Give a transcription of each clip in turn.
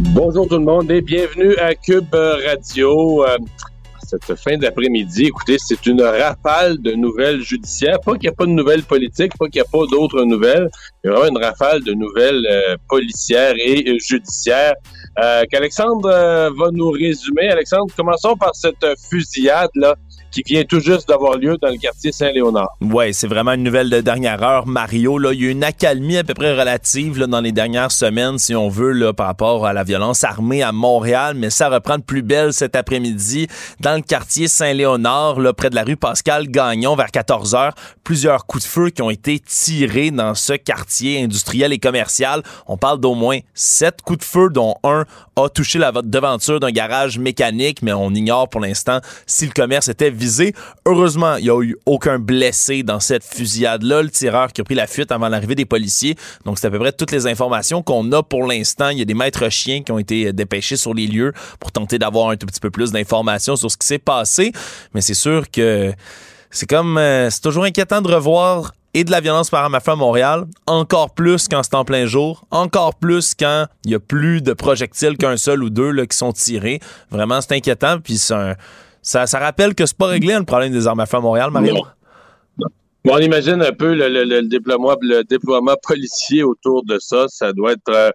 Bonjour tout le monde et bienvenue à Cube Radio. Euh, cette fin d'après-midi, écoutez, c'est une rafale de nouvelles judiciaires. Pas qu'il n'y a pas de nouvelles politiques, pas qu'il n'y a pas d'autres nouvelles. Il y a vraiment une rafale de nouvelles euh, policières et euh, judiciaires qu'Alexandre va nous résumer. Alexandre, commençons par cette fusillade-là qui vient tout juste d'avoir lieu dans le quartier Saint-Léonard. Oui, c'est vraiment une nouvelle de dernière heure. Mario, là, il y a une accalmie à peu près relative dans les dernières semaines, si on veut, là, par rapport à la violence armée à Montréal, mais ça reprend de plus belle cet après-midi dans le quartier Saint-Léonard, là, près de la rue Pascal-Gagnon, vers 14 heures. Plusieurs coups de feu qui ont été tirés dans ce quartier industriel et commercial. On parle d'au moins sept coups de feu, dont un a touché la devanture d'un garage mécanique, mais on ignore pour l'instant si le commerce était visé. Heureusement, il n'y a eu aucun blessé dans cette fusillade-là. Le tireur qui a pris la fuite avant l'arrivée des policiers. Donc, c'est à peu près toutes les informations qu'on a pour l'instant. Il y a des maîtres chiens qui ont été dépêchés sur les lieux pour tenter d'avoir un tout petit peu plus d'informations sur ce qui s'est passé. Mais c'est sûr que c'est comme... Euh, c'est toujours inquiétant de revoir et de la violence par arme à Montréal, encore plus quand c'est en plein jour, encore plus quand il y a plus de projectiles qu'un seul ou deux là, qui sont tirés. Vraiment, c'est inquiétant. Puis ça, ça rappelle que c'est pas réglé le problème des armes à feu à Montréal, Mario? Bon, on imagine un peu le, déploiement policier autour de ça. Ça doit être euh,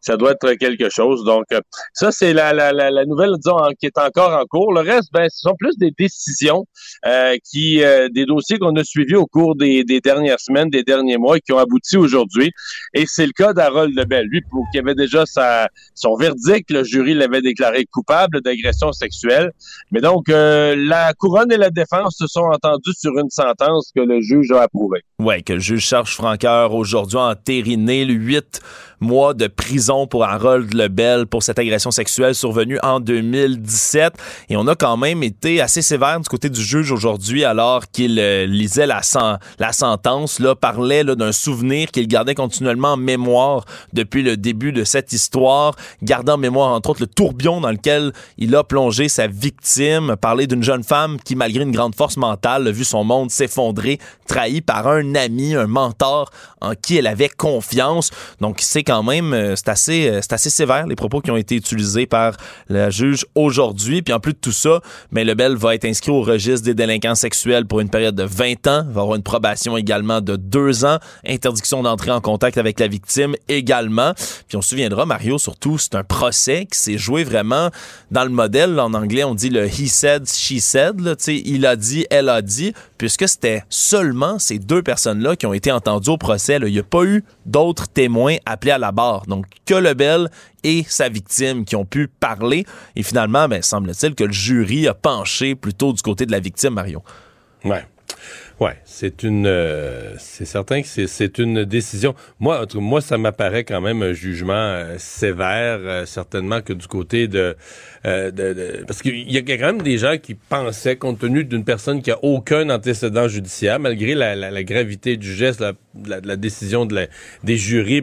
ça doit être quelque chose. Donc, euh, ça, c'est la, la, la, nouvelle, disons, qui est encore en cours. Le reste, ben, ce sont plus des décisions euh, qui, euh, des dossiers qu'on a suivis au cours des, des, dernières semaines, des derniers mois, qui ont abouti aujourd'hui. Et c'est le cas d'Harold Lebel. Lui, pour qui avait déjà sa, son verdict, le jury l'avait déclaré coupable d'agression sexuelle. Mais donc, la couronne et la défense se sont entendus sur une sentence que le juge a approuvée. Oui, que le juge Charles Franqueur aujourd'hui a entériné le 8 mois de prison pour Harold Lebel pour cette agression sexuelle survenue en 2017. Et on a quand même été assez sévère du côté du juge aujourd'hui alors qu'il euh, lisait la, la sentence, là, parlait d'un souvenir qu'il gardait continuellement en mémoire depuis le début de cette histoire, gardant en mémoire entre autres le tourbillon dans lequel il a plongé sa victime, parler d'une jeune femme qui, malgré une grande force mentale, a vu son monde s'effondrer, trahi par un ami, un mentor en qui elle avait confiance. Donc, c'est même, euh, c'est assez, euh, c'est assez sévère les propos qui ont été utilisés par la juge aujourd'hui. Puis en plus de tout ça, mais ben, Lebel va être inscrit au registre des délinquants sexuels pour une période de 20 ans. Va avoir une probation également de 2 ans. Interdiction d'entrer en contact avec la victime également. Puis on se souviendra, Mario, surtout, c'est un procès qui s'est joué vraiment dans le modèle. en anglais, on dit le he said, she said. Là, il a dit, elle a dit, puisque c'était seulement ces deux personnes-là qui ont été entendues au procès. Il n'y a pas eu d'autres témoins appelés à la barre. Donc, que Lebel et sa victime qui ont pu parler. Et finalement, ben, semble-t-il que le jury a penché plutôt du côté de la victime, Mario. Ouais. Ouais, c'est une, euh, c'est certain que c'est une décision. Moi, moi, ça m'apparaît quand même un jugement euh, sévère, euh, certainement que du côté de, de, parce qu'il y a quand même des gens qui pensaient, compte tenu d'une personne qui a aucun antécédent judiciaire, malgré la, la, gravité du geste, la, la, décision de des jurys,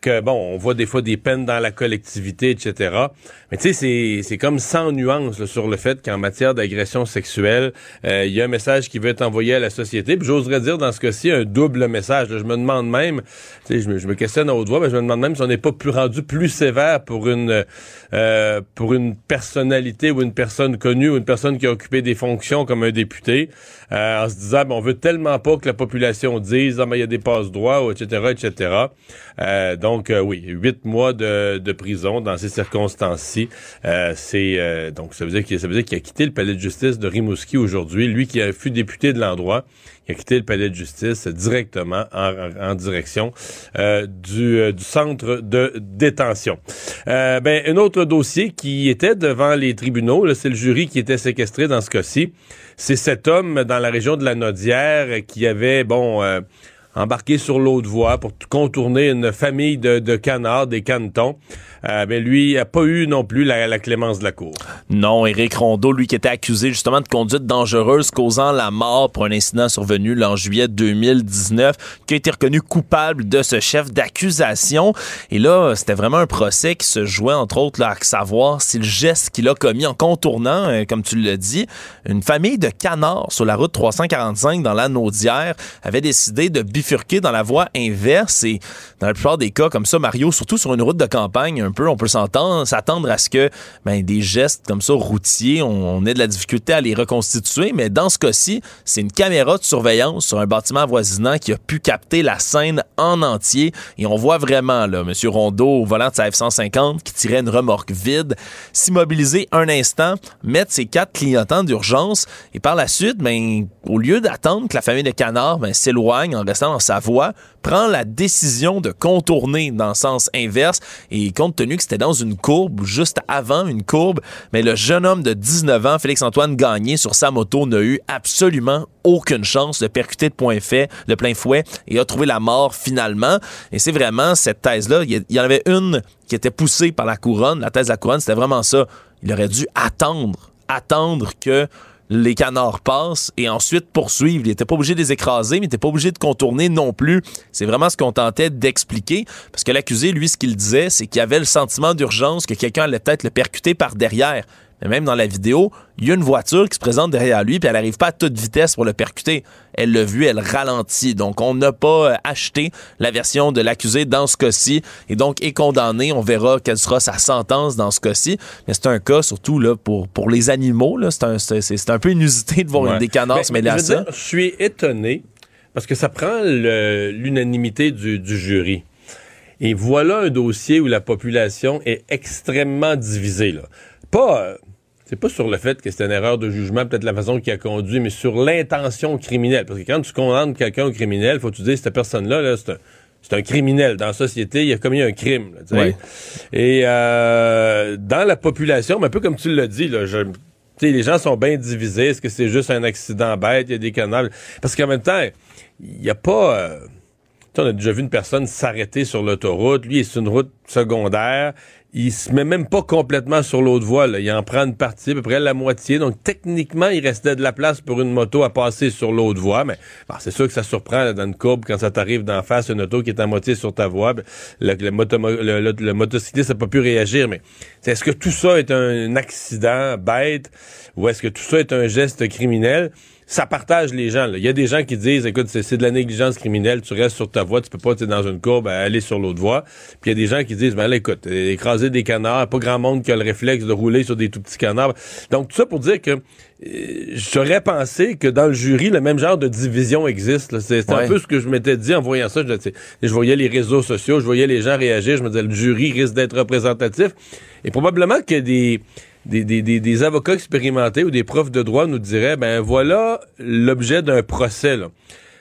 que bon, on voit des fois des peines dans la collectivité, etc. Mais tu sais, c'est comme sans nuance sur le fait qu'en matière d'agression sexuelle, il y a un message qui veut être envoyé à la société j'oserais dire dans ce cas-ci un double message. je me demande même, je me, je me questionne à haute voix, mais je me demande même si on n'est pas plus rendu plus sévère pour une euh, pour une personnalité ou une personne connue ou une personne qui a occupé des fonctions comme un député, euh, en se disant ben, on veut tellement pas que la population dise ah il y a des passes droits, etc., etc. Euh, donc oui, huit mois de, de, prison dans ces circonstances-ci. c'est donc ça veut dire qu'il ça veut dire qu'il a quitté le palais de justice de Rimouski aujourd'hui, lui qui a fut député de l'endroit qui a quitté le palais de justice directement en, direction euh, du, euh, du, centre de détention. Euh, ben, un autre dossier qui était devant les tribunaux, c'est le jury qui était séquestré dans ce cas-ci. C'est cet homme dans la région de la Nodière qui avait, bon embarqué sur l'autre voie pour contourner une famille de, de canards, des canetons. Euh, ben lui n'a pas eu non plus la, clémence de la Cour. Non, Éric Rondeau, lui qui était accusé justement de conduite dangereuse causant la mort pour un incident survenu en juillet 2019, qui a été reconnu coupable de ce chef d'accusation. Et là, c'était vraiment un procès qui se jouait entre autres là, à savoir si le geste qu'il a commis en contournant, euh, comme tu l'as dit, une famille de canards sur la route 345 dans la Naudière avait décidé de bifurquer dans la voie inverse et dans la plupart des cas comme ça, Mario, surtout sur une route de campagne, un peu, on peut s'attendre à ce que ben, des gestes comme ça routiers, on, ait de la difficulté à les reconstituer, mais dans ce cas-ci, c'est une caméra de surveillance sur un bâtiment avoisinant qui a pu capter la scène en entier. Et on voit vraiment là, M. Rondeau au volant de sa F-150 qui tirait une remorque vide, s'immobiliser un instant, mettre ses quatre clignotants d'urgence. Et par la suite, ben, au lieu d'attendre que la famille de canards ben, s'éloigne en restant dans sa voie, prend la décision de contourner dans le sens inverse et compte que c'était dans une courbe, juste avant une courbe, mais le jeune homme de 19 ans, Félix-Antoine Gagné, sur sa moto, n'a eu absolument aucune chance de percuter de, point fait, de plein fouet et a trouvé la mort finalement. Et c'est vraiment cette thèse-là. Il y en avait une qui était poussée par la couronne. La thèse de la couronne, c'était vraiment ça. Il aurait dû attendre, attendre que les canards passent et ensuite poursuivent. Il n'était pas obligé de les écraser, mais il n'était pas obligé de contourner non plus. C'est vraiment ce qu'on tentait d'expliquer, parce que l'accusé, lui, ce qu'il disait, c'est qu'il avait le sentiment d'urgence que quelqu'un allait peut-être le percuter par derrière. Mais même dans la vidéo, il y a une voiture qui se présente derrière lui, puis elle n'arrive pas à toute vitesse pour le percuter. Elle l'a vu, elle ralentit. Donc, on n'a pas euh, acheté la version de l'accusé dans ce cas-ci, et donc est condamné. On verra quelle sera sa sentence dans ce cas-ci. Mais c'est un cas, surtout là, pour, pour les animaux. C'est un, un, peu inusité de voir des canards se mêler à ça. je suis étonné, parce que ça prend l'unanimité du, du jury. Et voilà un dossier où la population est extrêmement divisée. Là. Pas, euh, c'est pas sur le fait que c'est une erreur de jugement, peut-être la façon qui a conduit, mais sur l'intention criminelle. Parce que quand tu condamnes quelqu'un au criminel, faut que tu dises, cette personne-là, c'est un, criminel. Dans la société, il a commis un crime. Et euh, dans la population, un peu comme tu l'as dit, là, les gens sont bien divisés. Est-ce que c'est juste un accident bête? Il y a des canaux. Parce qu'en même temps, il n'y a pas... Euh, on a déjà vu une personne s'arrêter sur l'autoroute. Lui, c'est une route secondaire il se met même pas complètement sur l'autre voie. Là. Il en prend une partie, à peu près la moitié. Donc, techniquement, il restait de la place pour une moto à passer sur l'autre voie. Mais c'est sûr que ça surprend dans une courbe quand ça t'arrive d'en face, une auto qui est à moitié sur ta voie. Ben, le, le, motocycliste n'a pas pu réagir. Mais est-ce que tout ça est un accident bête ou est-ce que tout ça est un geste criminel? Ça partage les gens. Il y a des gens qui disent, écoute, c'est de la négligence criminelle, tu restes sur ta voie, tu peux pas, être dans une courbe, aller sur l'autre voie. Puis il y a des gens qui disent, ben là, écoute, écraser des canards, pas grand monde qui a le réflexe de rouler sur des tout petits canards. Donc tout ça pour dire que euh, j'aurais pensé que dans le jury, le même genre de division existe. C'est un peu ce que je m'étais dit en voyant ça. Je, je voyais les réseaux sociaux, je voyais les gens réagir, je me disais, le jury risque d'être représentatif. Et probablement que des des, des, des, avocats expérimentés ou des profs de droit nous diraient, ben voilà l'objet d'un procès. Là.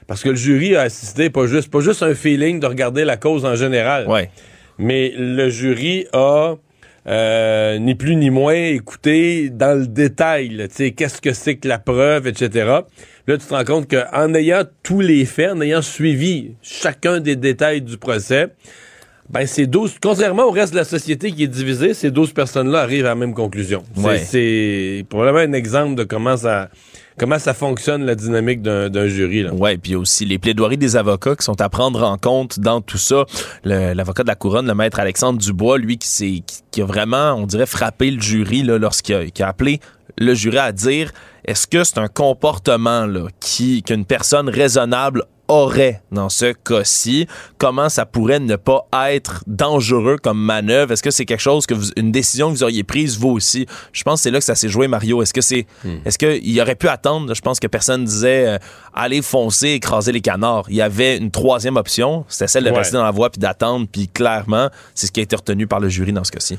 Parce que le jury a assisté, pas juste, pas juste un feeling de regarder la cause en général. Ouais. Mais le jury a euh, ni plus ni moins écouté dans le détail, qu'est-ce que c'est que la preuve, etc. Là, tu te rends compte qu'en ayant tous les faits, en ayant suivi chacun des détails du procès, ben, ces 12, contrairement au reste de la société qui est divisée, ces 12 personnes-là arrivent à la même conclusion. C'est probablement un exemple de comment ça, comment ça fonctionne la dynamique d'un jury. Là. Ouais, puis aussi les plaidoiries des avocats qui sont à prendre en compte dans tout ça. L'avocat de la couronne, le maître Alexandre Dubois, lui qui, qui a vraiment, on dirait, frappé le jury lorsqu'il a, a appelé le jury à dire est-ce que c'est un comportement là, qui qu'une personne raisonnable aurait dans ce cas-ci? Comment ça pourrait ne pas être dangereux comme manœuvre? Est-ce que c'est quelque chose que vous, une décision que vous auriez prise vous aussi? Je pense que c'est là que ça s'est joué, Mario. Est-ce que c'est, hmm. est-ce qu'il aurait pu attendre? Je pense que personne disait euh, aller foncer, écraser les canards. Il y avait une troisième option. C'était celle de rester dans la voie puis d'attendre. Puis clairement, c'est ce qui a été retenu par le jury dans ce cas-ci.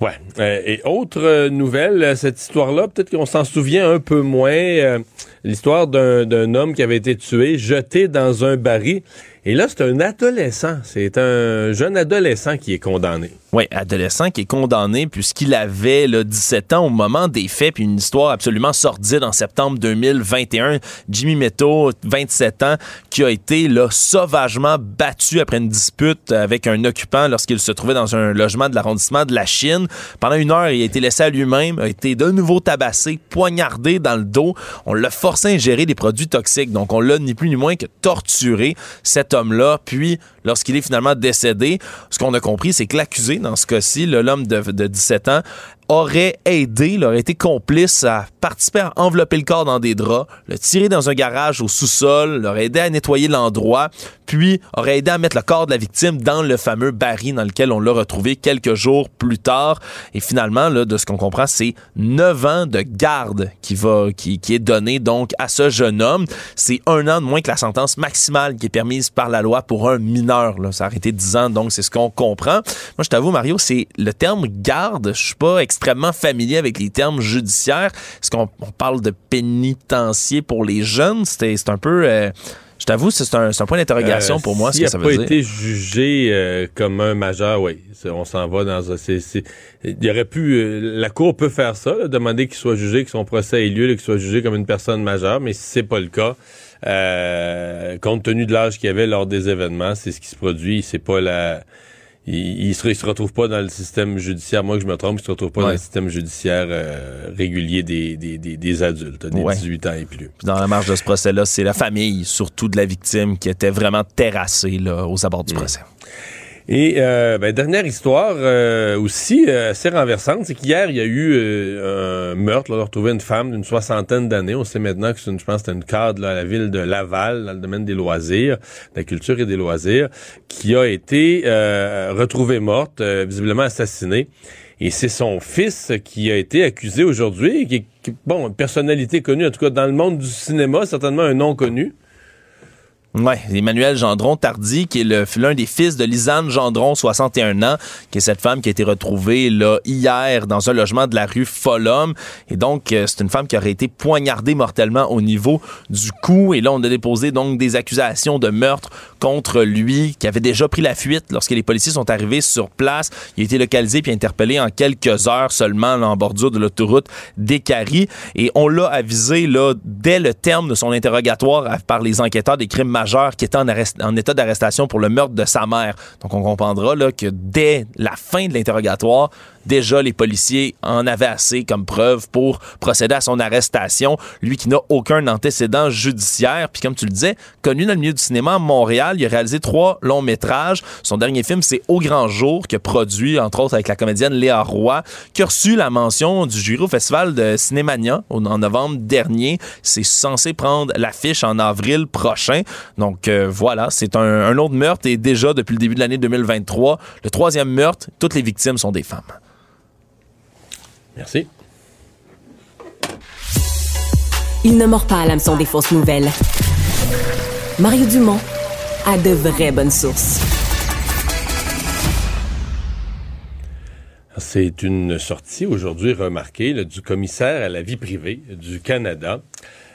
Ouais. Euh, et autre euh, nouvelle, euh, cette histoire-là, peut-être qu'on s'en souvient un peu moins. L'histoire d'un homme qui avait été tué, jeté dans un baril. Et là, c'est un adolescent. C'est un jeune adolescent qui est condamné. Oui, adolescent qui est condamné puisqu'il avait là, 17 ans au moment des faits, puis une histoire absolument sordide en septembre 2021. Jimmy Metto, 27 ans, qui a été là, sauvagement battu après une dispute avec un occupant lorsqu'il se trouvait dans un logement de l'arrondissement de la Chine. Pendant une heure, il a été laissé à lui-même, a été de nouveau tabassé, poignardé dans le dos. On l'a forcé à ingérer des produits toxiques. Donc, on l'a ni plus ni moins que torturé, Puis, lorsqu'il est finalement décédé, ce qu'on a compris, c'est que l'accusé, dans ce cas-ci, l'homme de, de 17 ans, aurait aidé, aurait été complice à participer à envelopper le corps dans des draps, le tirer dans un garage au sous-sol, l'aurait aidé à nettoyer l'endroit, puis aurait aidé à mettre le corps de la victime dans le fameux baril dans lequel on l'a retrouvé quelques jours plus tard. Et finalement, là, de ce qu'on comprend, c'est neuf ans de garde qui, va, qui, est donné donc à ce jeune homme. C'est un an de moins que la sentence maximale qui est permise par la loi pour un mineur. Là. Ça a arrêté dix ans, donc c'est ce qu'on comprend. Moi, je t'avoue, Mario, c'est le terme garde. Je suis pas extrêmement familier avec les termes judiciaires. Est-ce qu'on parle de pénitencier pour les jeunes? C'est un peu... Euh, je t'avoue, c'est un, un, point d'interrogation pour moi, ce que ça veut dire. Il n'a pas été jugé euh, comme un majeur, oui. On s'en va dans un... il y aurait pu... Euh, la Cour peut faire ça, là, demander qu'il soit jugé, que son procès ait lieu, qu'il soit jugé comme une personne majeure, mais si c'est pas le cas, euh, compte tenu de l'âge qu'il y avait lors des événements, c'est ce qui se produit, c'est pas la il, il, se, se retrouve pas dans le système judiciaire, moi que je me trompe, il se retrouve pas dans le système judiciaire euh, régulier des, des, des, des, adultes, des 18 ans et plus. dans la marge de ce procès-là, c'est la famille, surtout de la victime, qui était vraiment terrassée là, aux abords du procès. Et euh, ben, dernière histoire euh, aussi euh, assez renversante, c'est qu'hier il y a eu euh, un meurtre. Là, on a retrouvé une femme d'une soixantaine d'années. On sait maintenant que c'est une, je pense, c'était une cadre là, à la ville de Laval, dans le domaine des loisirs, de la culture et des loisirs, qui a été retrouvée morte, visiblement assassinée. Et c'est son fils qui a été accusé aujourd'hui, qui est bon, une personnalité connue, en tout cas dans le monde du cinéma, certainement un nom connu. Oui, Emmanuel Gendron Tardy, qui est l'un des fils de Lisanne Gendron, 61 ans, qui est cette femme qui a été retrouvée là hier dans un logement de la rue Folhomme. Et donc, euh, c'est une femme qui aurait été poignardée mortellement au niveau du cou. Et là, on a déposé donc des accusations de meurtre contre lui, qui avait déjà pris la fuite lorsque les policiers sont arrivés sur place. Il a été localisé puis interpellé en quelques heures seulement en bordure de l'autoroute d'Écary. Et on l'a avisé là dès le terme de son interrogatoire par les enquêteurs des crimes qui était en, état d'arrestation pour le meurtre de sa mère. Donc, on comprendra là, que dès la fin de l'interrogatoire, déjà les policiers en avaient assez comme preuve pour procéder à son arrestation. Lui qui n'a aucun antécédent judiciaire, puis comme tu le disais, connu dans le milieu du cinéma à Montréal, il a réalisé trois longs métrages. Son dernier film, c'est Au grand jour, que produit entre autres avec la comédienne Léa Roy, qui a reçu la mention du jury au Festival de Cinémania en novembre dernier. C'est censé prendre l'affiche en avril prochain. Donc euh, voilà, c'est un, un autre meurtre et déjà depuis le début de l'année 2023, le troisième meurtre, toutes les victimes sont des femmes. Merci. Il ne mord pas à l'hameçon des fausses nouvelles. Mario Dumont a de vraies bonnes sources. C'est une sortie aujourd'hui remarquée du commissaire à la vie privée du Canada.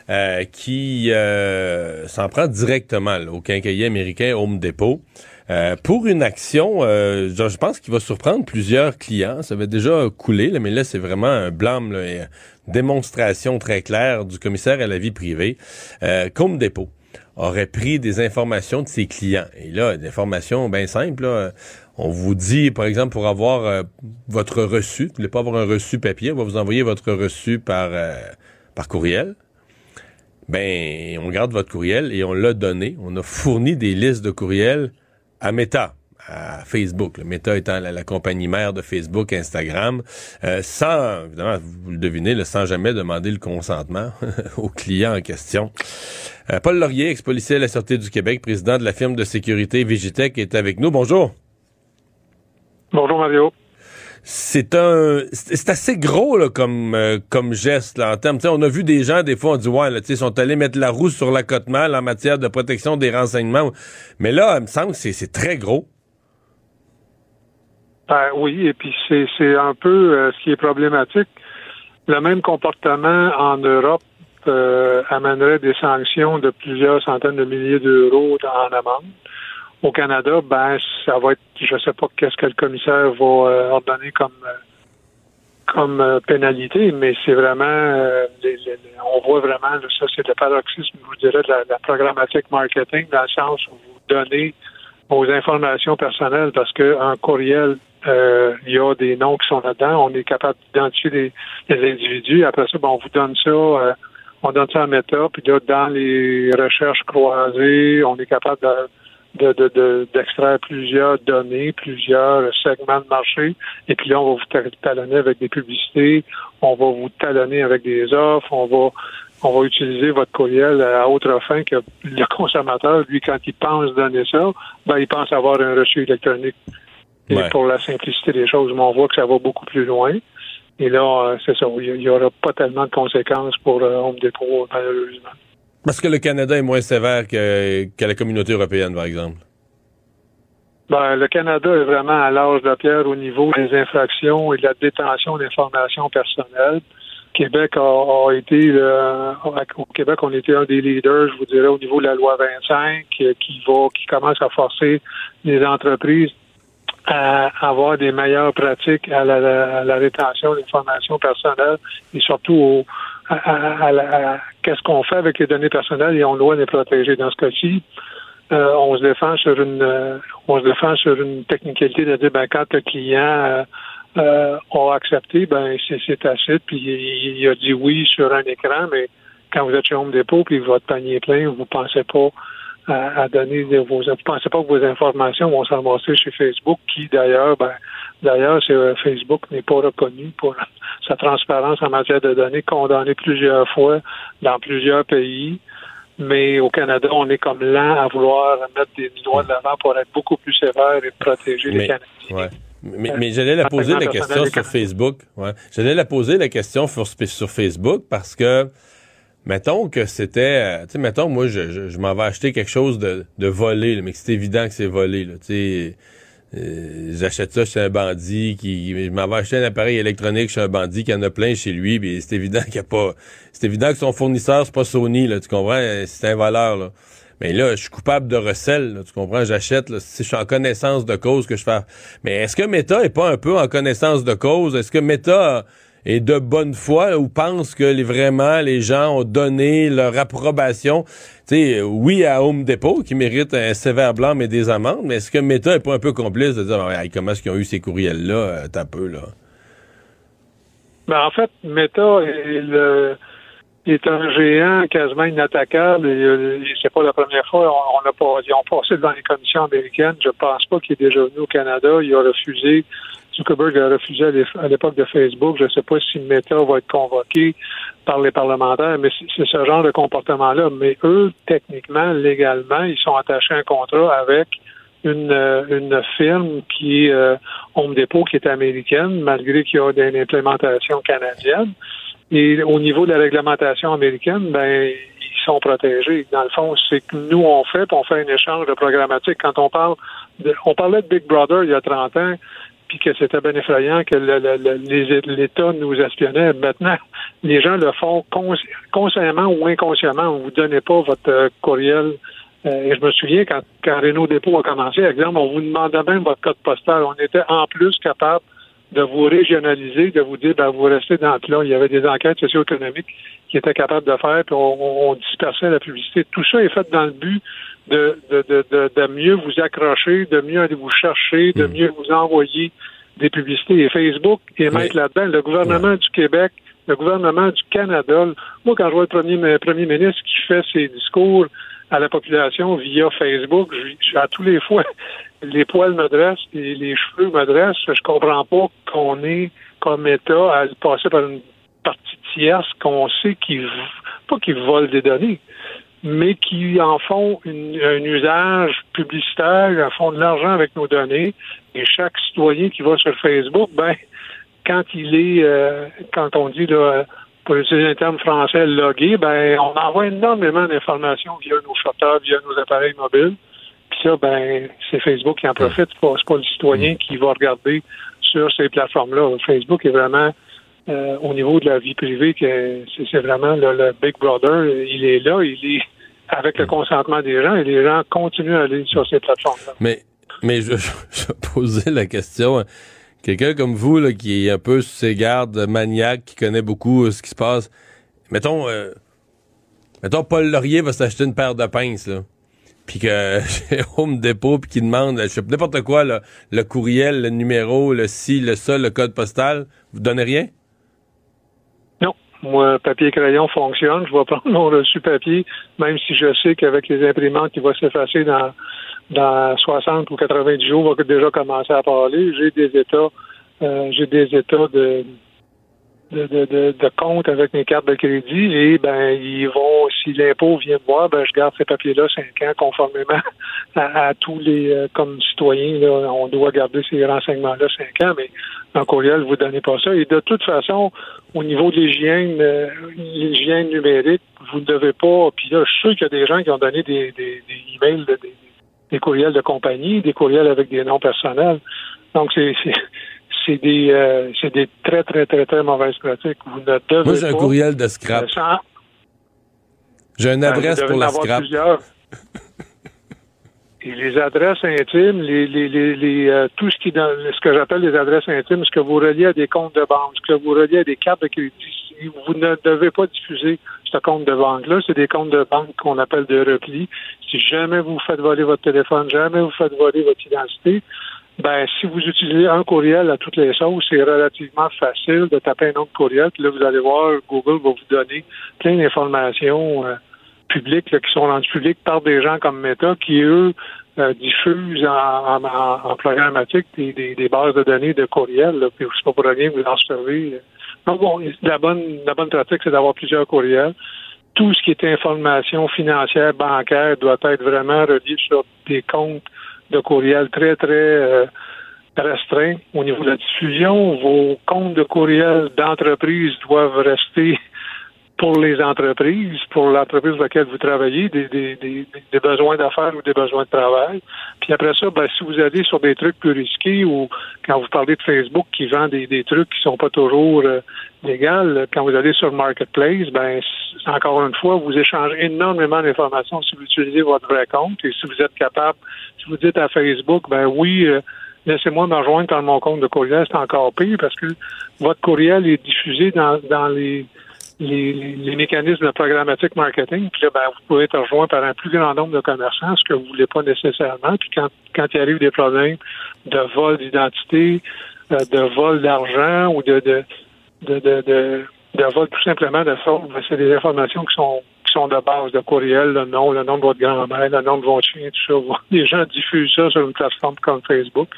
Euh, qui euh, s'en prend directement au quincaillier américain Home Depot. Euh, pour une action, euh, je pense qu'il va surprendre plusieurs clients. Ça avait déjà coulé, mais là, c'est vraiment un blâme, là, une démonstration très claire du commissaire à la vie privée. Euh, Comme Dépôt aurait pris des informations de ses clients. Et là, des informations bien simples. On vous dit, par exemple, pour avoir euh, votre reçu, vous voulez pas avoir un reçu papier, on va vous envoyer votre reçu par, par courriel ben on garde votre courriel et on l'a donné. On a fourni des listes de courriels à Meta à Facebook. Le Meta étant la, compagnie mère de Facebook, Instagram, euh, sans, évidemment, vous le devinez, sans jamais demander le consentement aux clients en question. Euh, Paul Laurier, ex-policier à la Sûreté du Québec, président de la firme de sécurité Vigitech, est avec nous. Bonjour. Bonjour Mario c'est un c'est assez gros là, comme euh, comme geste là en termes. On a vu des gens des fois on dit ouais là, ils sont allés mettre la roue sur la cote mal en matière de protection des renseignements. Mais là il me semble que c'est très gros. Ben, oui et puis c'est c'est un peu euh, ce qui est problématique. Le même comportement en Europe euh, amènerait des sanctions de plusieurs centaines de milliers d'euros en amende au Canada, ben ça va être, je sais pas qu'est-ce que le commissaire va euh, ordonner comme euh, comme euh, pénalité, mais c'est vraiment, on voit vraiment, ça c'est le paroxysme, je vous dirais, de la, la, programmatique marketing, dans le sens où vous donnez vos informations personnelles parce qu'un courriel, il y a des noms qui sont là-dedans, on est capable d'identifier des, individus, après ça, ben, on vous donne ça, on donne ça à Meta, puis là, dans les recherches croisées, on est capable de d'extraire de, de, plusieurs données, plusieurs segments de marché, et puis là, on va vous talonner avec des publicités, on va vous talonner avec des offres, on va on va utiliser votre courriel à autre fin que le consommateur, lui, quand il pense donner ça, ben, il pense avoir un reçu électronique. Et pour la simplicité des choses, mais on voit que ça va beaucoup plus loin. Et là, euh, c'est ça, il n'y aura pas tellement de conséquences pour euh, Home Depot, malheureusement. Parce que le Canada est moins sévère que, la communauté européenne, par exemple. Ben, le Canada est vraiment à l'âge de pierre au niveau des infractions et de la détention d'informations personnelles. Québec a, été au Québec, on était un des leaders, je vous dirais, au niveau de la loi 25, qui va, qui commence à forcer les entreprises à avoir des meilleures pratiques à la, à la rétention d'informations personnelles et surtout au, à, qu'est-ce qu'on fait avec les données personnelles et on doit les protéger. Dans ce cas-ci, euh, on se défend sur une euh, on se défend sur une technicalité de dire ben quand le client euh, a accepté, ben c'est assez, puis il, a dit oui sur un écran, mais quand vous êtes chez Home Depot puis votre panier est plein, vous pensez pas à, donner vos vous pensez pas que vos informations vont s'amasser chez Facebook, qui d'ailleurs, ben d'ailleurs, Facebook n'est pas reconnu pour sa transparence en matière de données, condamné plusieurs fois dans plusieurs pays. Mais au Canada, on est comme lent à vouloir mettre des doigts de l'avant pour être beaucoup plus sévère et protéger les Canadiens. Mais, mais j'allais la poser la question sur Facebook. Ouais. J'allais la poser la question sur, sur Facebook parce que, mettons que c'était, euh, tu sais, mettons, moi, je, je, m'en vais acheter quelque chose de, de volé, mais que c'est évident que c'est volé, tu sais euh, j'achète ça chez un bandit qui je m'en vais acheter un appareil électronique chez un bandit qui en a plein chez lui puis c'est évident qu'il y a pas c'est évident que son fournisseur c'est pas Sony là tu comprends? C'est un voleur là. Mais là je suis coupable de recel tu comprends? J'achète si je suis en connaissance de cause que je fais mais est-ce que Meta est pas un peu en connaissance de cause? Est-ce que Meta et de bonne foi ou pense que vraiment les gens ont donné leur approbation. Sais, oui à Home Depot qui mérite un sévère blanc mais des amendes, mais est-ce que Meta est pas un peu complice de dire comment est-ce qu'ils ont eu ces courriels-là, euh, t'as peu là? Ben, en fait, Meta est, un géant quasiment inattaquable. C'est pas la première fois. On, a pas, ils ont passé devant les commissions américaines. Je pense pas qu'il est déjà venu au Canada. Il a refusé Zuckerberg a refusé à l'époque de Facebook. Je ne sais pas si Meta va être convoqué par les parlementaires, mais c'est ce genre de comportement-là. Mais eux, techniquement, légalement, ils sont attachés à un contrat avec une, euh, une firme qui euh, Home Depot, qui est américaine, malgré qu'il y a une implémentation canadienne. Et au niveau de la réglementation américaine, ben ils sont protégés. Dans le fond, c'est que nous on fait, on fait un échange de programmatique. Quand on parle, de, on parlait de Big Brother il y a 30 ans, puis que c'était bien effrayant que l'État nous espionnait. Maintenant, les gens le font consciemment ou inconsciemment. Vous ne donnez pas votre euh, courriel. Euh, et je me souviens quand, quand Renault Dépôt a commencé, exemple, on vous demandait même votre code postal. On était en plus capable de vous régionaliser, de vous dire, ben, vous restez dans le plan. Il y avait des enquêtes socio-économiques qui étaient capables de faire, puis on, on, dispersait la publicité. Tout ça est fait dans le but de, de, de, de, mieux vous accrocher, de mieux aller vous chercher, de hmm. mieux vous envoyer des publicités. Et Facebook est mettre là-dedans. Le gouvernement du Québec, le gouvernement du Canada. Moi, quand je vois le premier, premier ministre qui fait ses discours à la population via Facebook, à tous les fois, les poils me dressent et les cheveux me dressent. Je comprends pas qu'on est comme État à passer par une partie tierce qu'on sait qu'ils pas qu'ils volent des données, mais qui en font un usage publicitaire, en font de l'argent avec nos données. Et chaque citoyen qui va sur Facebook, ben, quand il est, euh, quand on dit, là, pour utiliser un terme français, logué, ben, on envoie énormément d'informations via nos chauffeurs, via nos appareils mobiles. Puis ça, ben, c'est Facebook qui en profite. C'est pas, pas le citoyen qui va regarder sur ces plateformes-là. Facebook est vraiment euh, au niveau de la vie privée, que c'est vraiment le, Big Brother, il est là, il est avec le consentement des gens et les gens continuent à aller sur ces plateformes-là. Mais, mais je, je, posais la question. Quelqu'un comme vous, là, qui est un peu sous ses gardes, maniaque, qui connaît beaucoup euh, ce qui se passe, mettons, euh, mettons Paul Laurier va s'acheter une paire de pinces, là puis que Home Depot puis qui demande je sais n'importe quoi le courriel, le numéro, le ci, le ça, le code postal, vous donnez rien? Non, moi papier crayon fonctionne, je vais prendre mon reçu papier même si je sais qu'avec les imprimantes il va s'effacer dans dans 60 ou 90 jours, va déjà commencer à parler. J'ai des états euh, j'ai des états de de, de, de, compte avec mes cartes de crédit et ben ils vont, si l'impôt vient me voir, ben je garde ces papiers-là cinq ans conformément à, tous les euh, comme citoyens, là, on doit garder ces renseignements-là cinq ans, mais en courriel, vous donnez pas ça. Et de toute façon, au niveau de l'hygiène, euh, l'hygiène numérique, vous ne devez pas. Puis là, je suis sûr qu'il y a des gens qui ont donné des, des, des emails, des, des courriels de compagnie, des courriels avec des noms personnels. Donc c'est c'est des, euh, c'est des très, très, très, très mauvaises pratiques. Vous ne devez Moi, j'ai un courriel de scrap. J'ai une ben, adresse pour la scrap. Et les adresses intimes, les, les, les, euh, tout ce qui dans ce que j'appelle les adresses intimes, ce que vous reliez à des comptes de banque, ce que vous reliez à des cartes de crédit, vous ne devez pas diffuser ce compte de banque-là. C'est des comptes de banque qu'on appelle de repli. Si jamais vous faites voler votre téléphone, jamais vous faites voler votre identité, ben, si vous utilisez un courriel à toutes les sauces, c'est relativement facile de taper un autre courriel. Puis là, vous allez voir, Google va vous donner plein d'informations euh, publiques qui sont rendues publiques par des gens comme Meta qui, eux, euh, diffusent en, en, programmatique des, bases de données de courriel. Puis c'est pas pour rien vous en servez. Donc, bon, la bonne, la bonne pratique, c'est d'avoir plusieurs courriels. Tout ce qui est information financière, bancaire, doit être vraiment relié sur des comptes de courriel très, très euh, restreint au niveau de la diffusion. Vos comptes de courriel d'entreprise doivent rester pour les entreprises, pour l'entreprise dans laquelle vous travaillez, des, des, des, des besoins d'affaires ou des besoins de travail. Puis après ça, ben, si vous allez sur des trucs plus risqués ou quand vous parlez de Facebook qui vend des, des trucs qui sont pas toujours euh, légaux, quand vous allez sur le marketplace, ben encore une fois, vous échangez énormément d'informations si vous utilisez votre vrai compte et si vous êtes capable, si vous dites à Facebook, ben oui, euh, laissez-moi me rejoindre dans mon compte de courriel, c'est encore pire parce que votre courriel est diffusé dans, dans les les, mécanismes de programmatique marketing, puis là, ben, vous pouvez être rejoint par un plus grand nombre de commerçants, ce que vous voulez pas nécessairement. Puis quand, quand il arrive des problèmes de vol d'identité, euh, de vol d'argent ou de de, de, de, de, vol tout simplement de fraude, ben, c'est des informations qui sont qui sont de base, de courriel, le nom, le nom de votre grand-mère, le nom de votre chien, tout ça. Les gens diffusent ça sur une plateforme comme Facebook.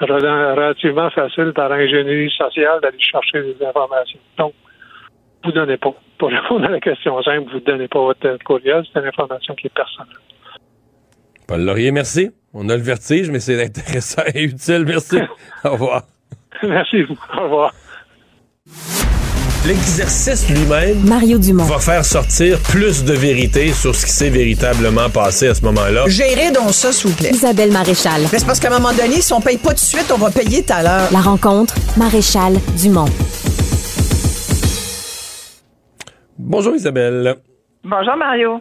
Relativement facile par ingénierie sociale d'aller chercher des informations. Donc, vous donnez pas. Pour répondre à la question simple, vous ne donnez pas votre courriel, c'est une information qui est personnelle. Paul Laurier, merci. On a le vertige, mais c'est intéressant et utile. Merci. Au revoir. Merci. Au revoir. L'exercice lui-même Mario Dumont. va faire sortir plus de vérité sur ce qui s'est véritablement passé à ce moment-là. Gérez donc ça, s'il vous plaît. Isabelle Maréchal. c'est parce qu'à un moment donné, si on paye pas tout de suite, on va payer tout à l'heure. La rencontre, Maréchal Dumont. Bonjour Isabelle. Bonjour Mario.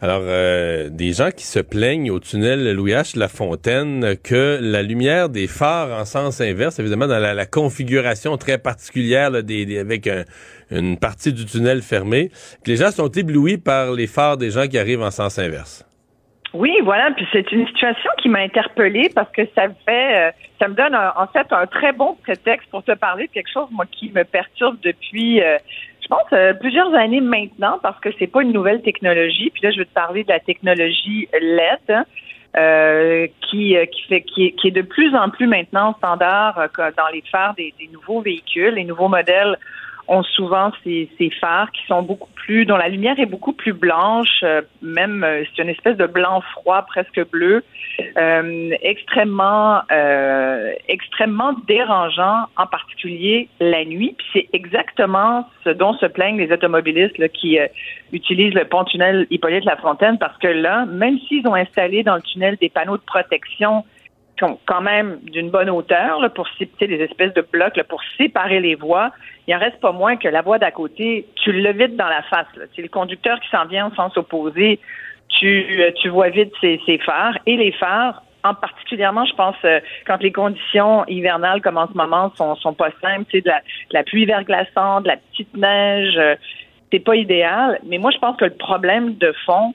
Alors, euh, des gens qui se plaignent au tunnel Louis H. La Fontaine que la lumière des phares en sens inverse, évidemment dans la, configuration très particulière des, avec une partie du tunnel fermé, que les gens sont éblouis par les phares des gens qui arrivent en sens inverse. Oui, voilà, puis c'est une situation qui m'a interpellée parce que ça me fait, euh, ça me donne en fait un très bon prétexte pour te parler de quelque chose moi qui me perturbe depuis euh, euh, plusieurs années maintenant parce que c'est pas une nouvelle technologie. Puis là, je veux te parler de la technologie LED. Hein, euh, qui, euh, qui fait qui est, qui est, de plus en plus maintenant standard dans les phares des, des nouveaux véhicules. Les nouveaux modèles ont souvent ces, ces, phares qui sont beaucoup plus, dont la lumière est beaucoup plus blanche, euh, même euh, c'est une espèce de blanc froid, presque bleu, euh, extrêmement, extrêmement dérangeant, en particulier la nuit. Puis c'est exactement ce dont se plaignent les automobilistes là, qui utilisent le pont-tunnel Hippolyte-Lafontaine, parce que là, même s'ils ont installé dans le tunnel des panneaux de protection quand même d'une bonne hauteur là, pour des espèces de blocs là, pour séparer les voies. Il en reste pas moins que la voie d'à côté, tu le vides dans la face. C'est le conducteur qui s'en vient en sens opposé. tu, tu vois vite ces, ces phares et les phares en particulièrement, je pense, euh, quand les conditions hivernales comme en ce moment sont, sont pas simples, tu sais, de la, de la pluie verglaçante, de la petite neige, euh, c'est pas idéal. Mais moi, je pense que le problème de fond,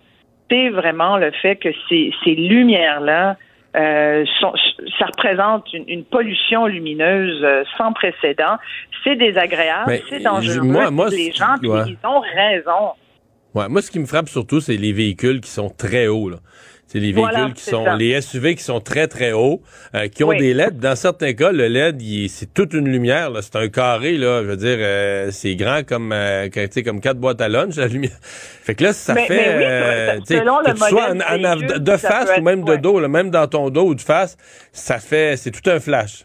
c'est vraiment le fait que ces, ces lumières-là, euh, sont, ça représente une, une pollution lumineuse euh, sans précédent. C'est désagréable, c'est dangereux. moi- moi, les gens, ouais. ils ont raison. Ouais, moi, ce qui me frappe surtout, c'est les véhicules qui sont très hauts. Là. C'est les véhicules Voilà, qui sont ça. les SUV qui sont très très hauts, euh, qui ont Oui. des LED. Dans certains cas, le LED, c'est toute une lumière. là. C'est un carré là. Je veux dire, euh, c'est grand comme euh, que- tu sais, comme quatre boîtes à lunch la lumière. Fait que là, ça Mais- fait mais oui, euh, tu que sois en, en véhicule, de face ou même de ouais. dos, là, même dans ton dos ou de face, ça fait, c'est tout un flash.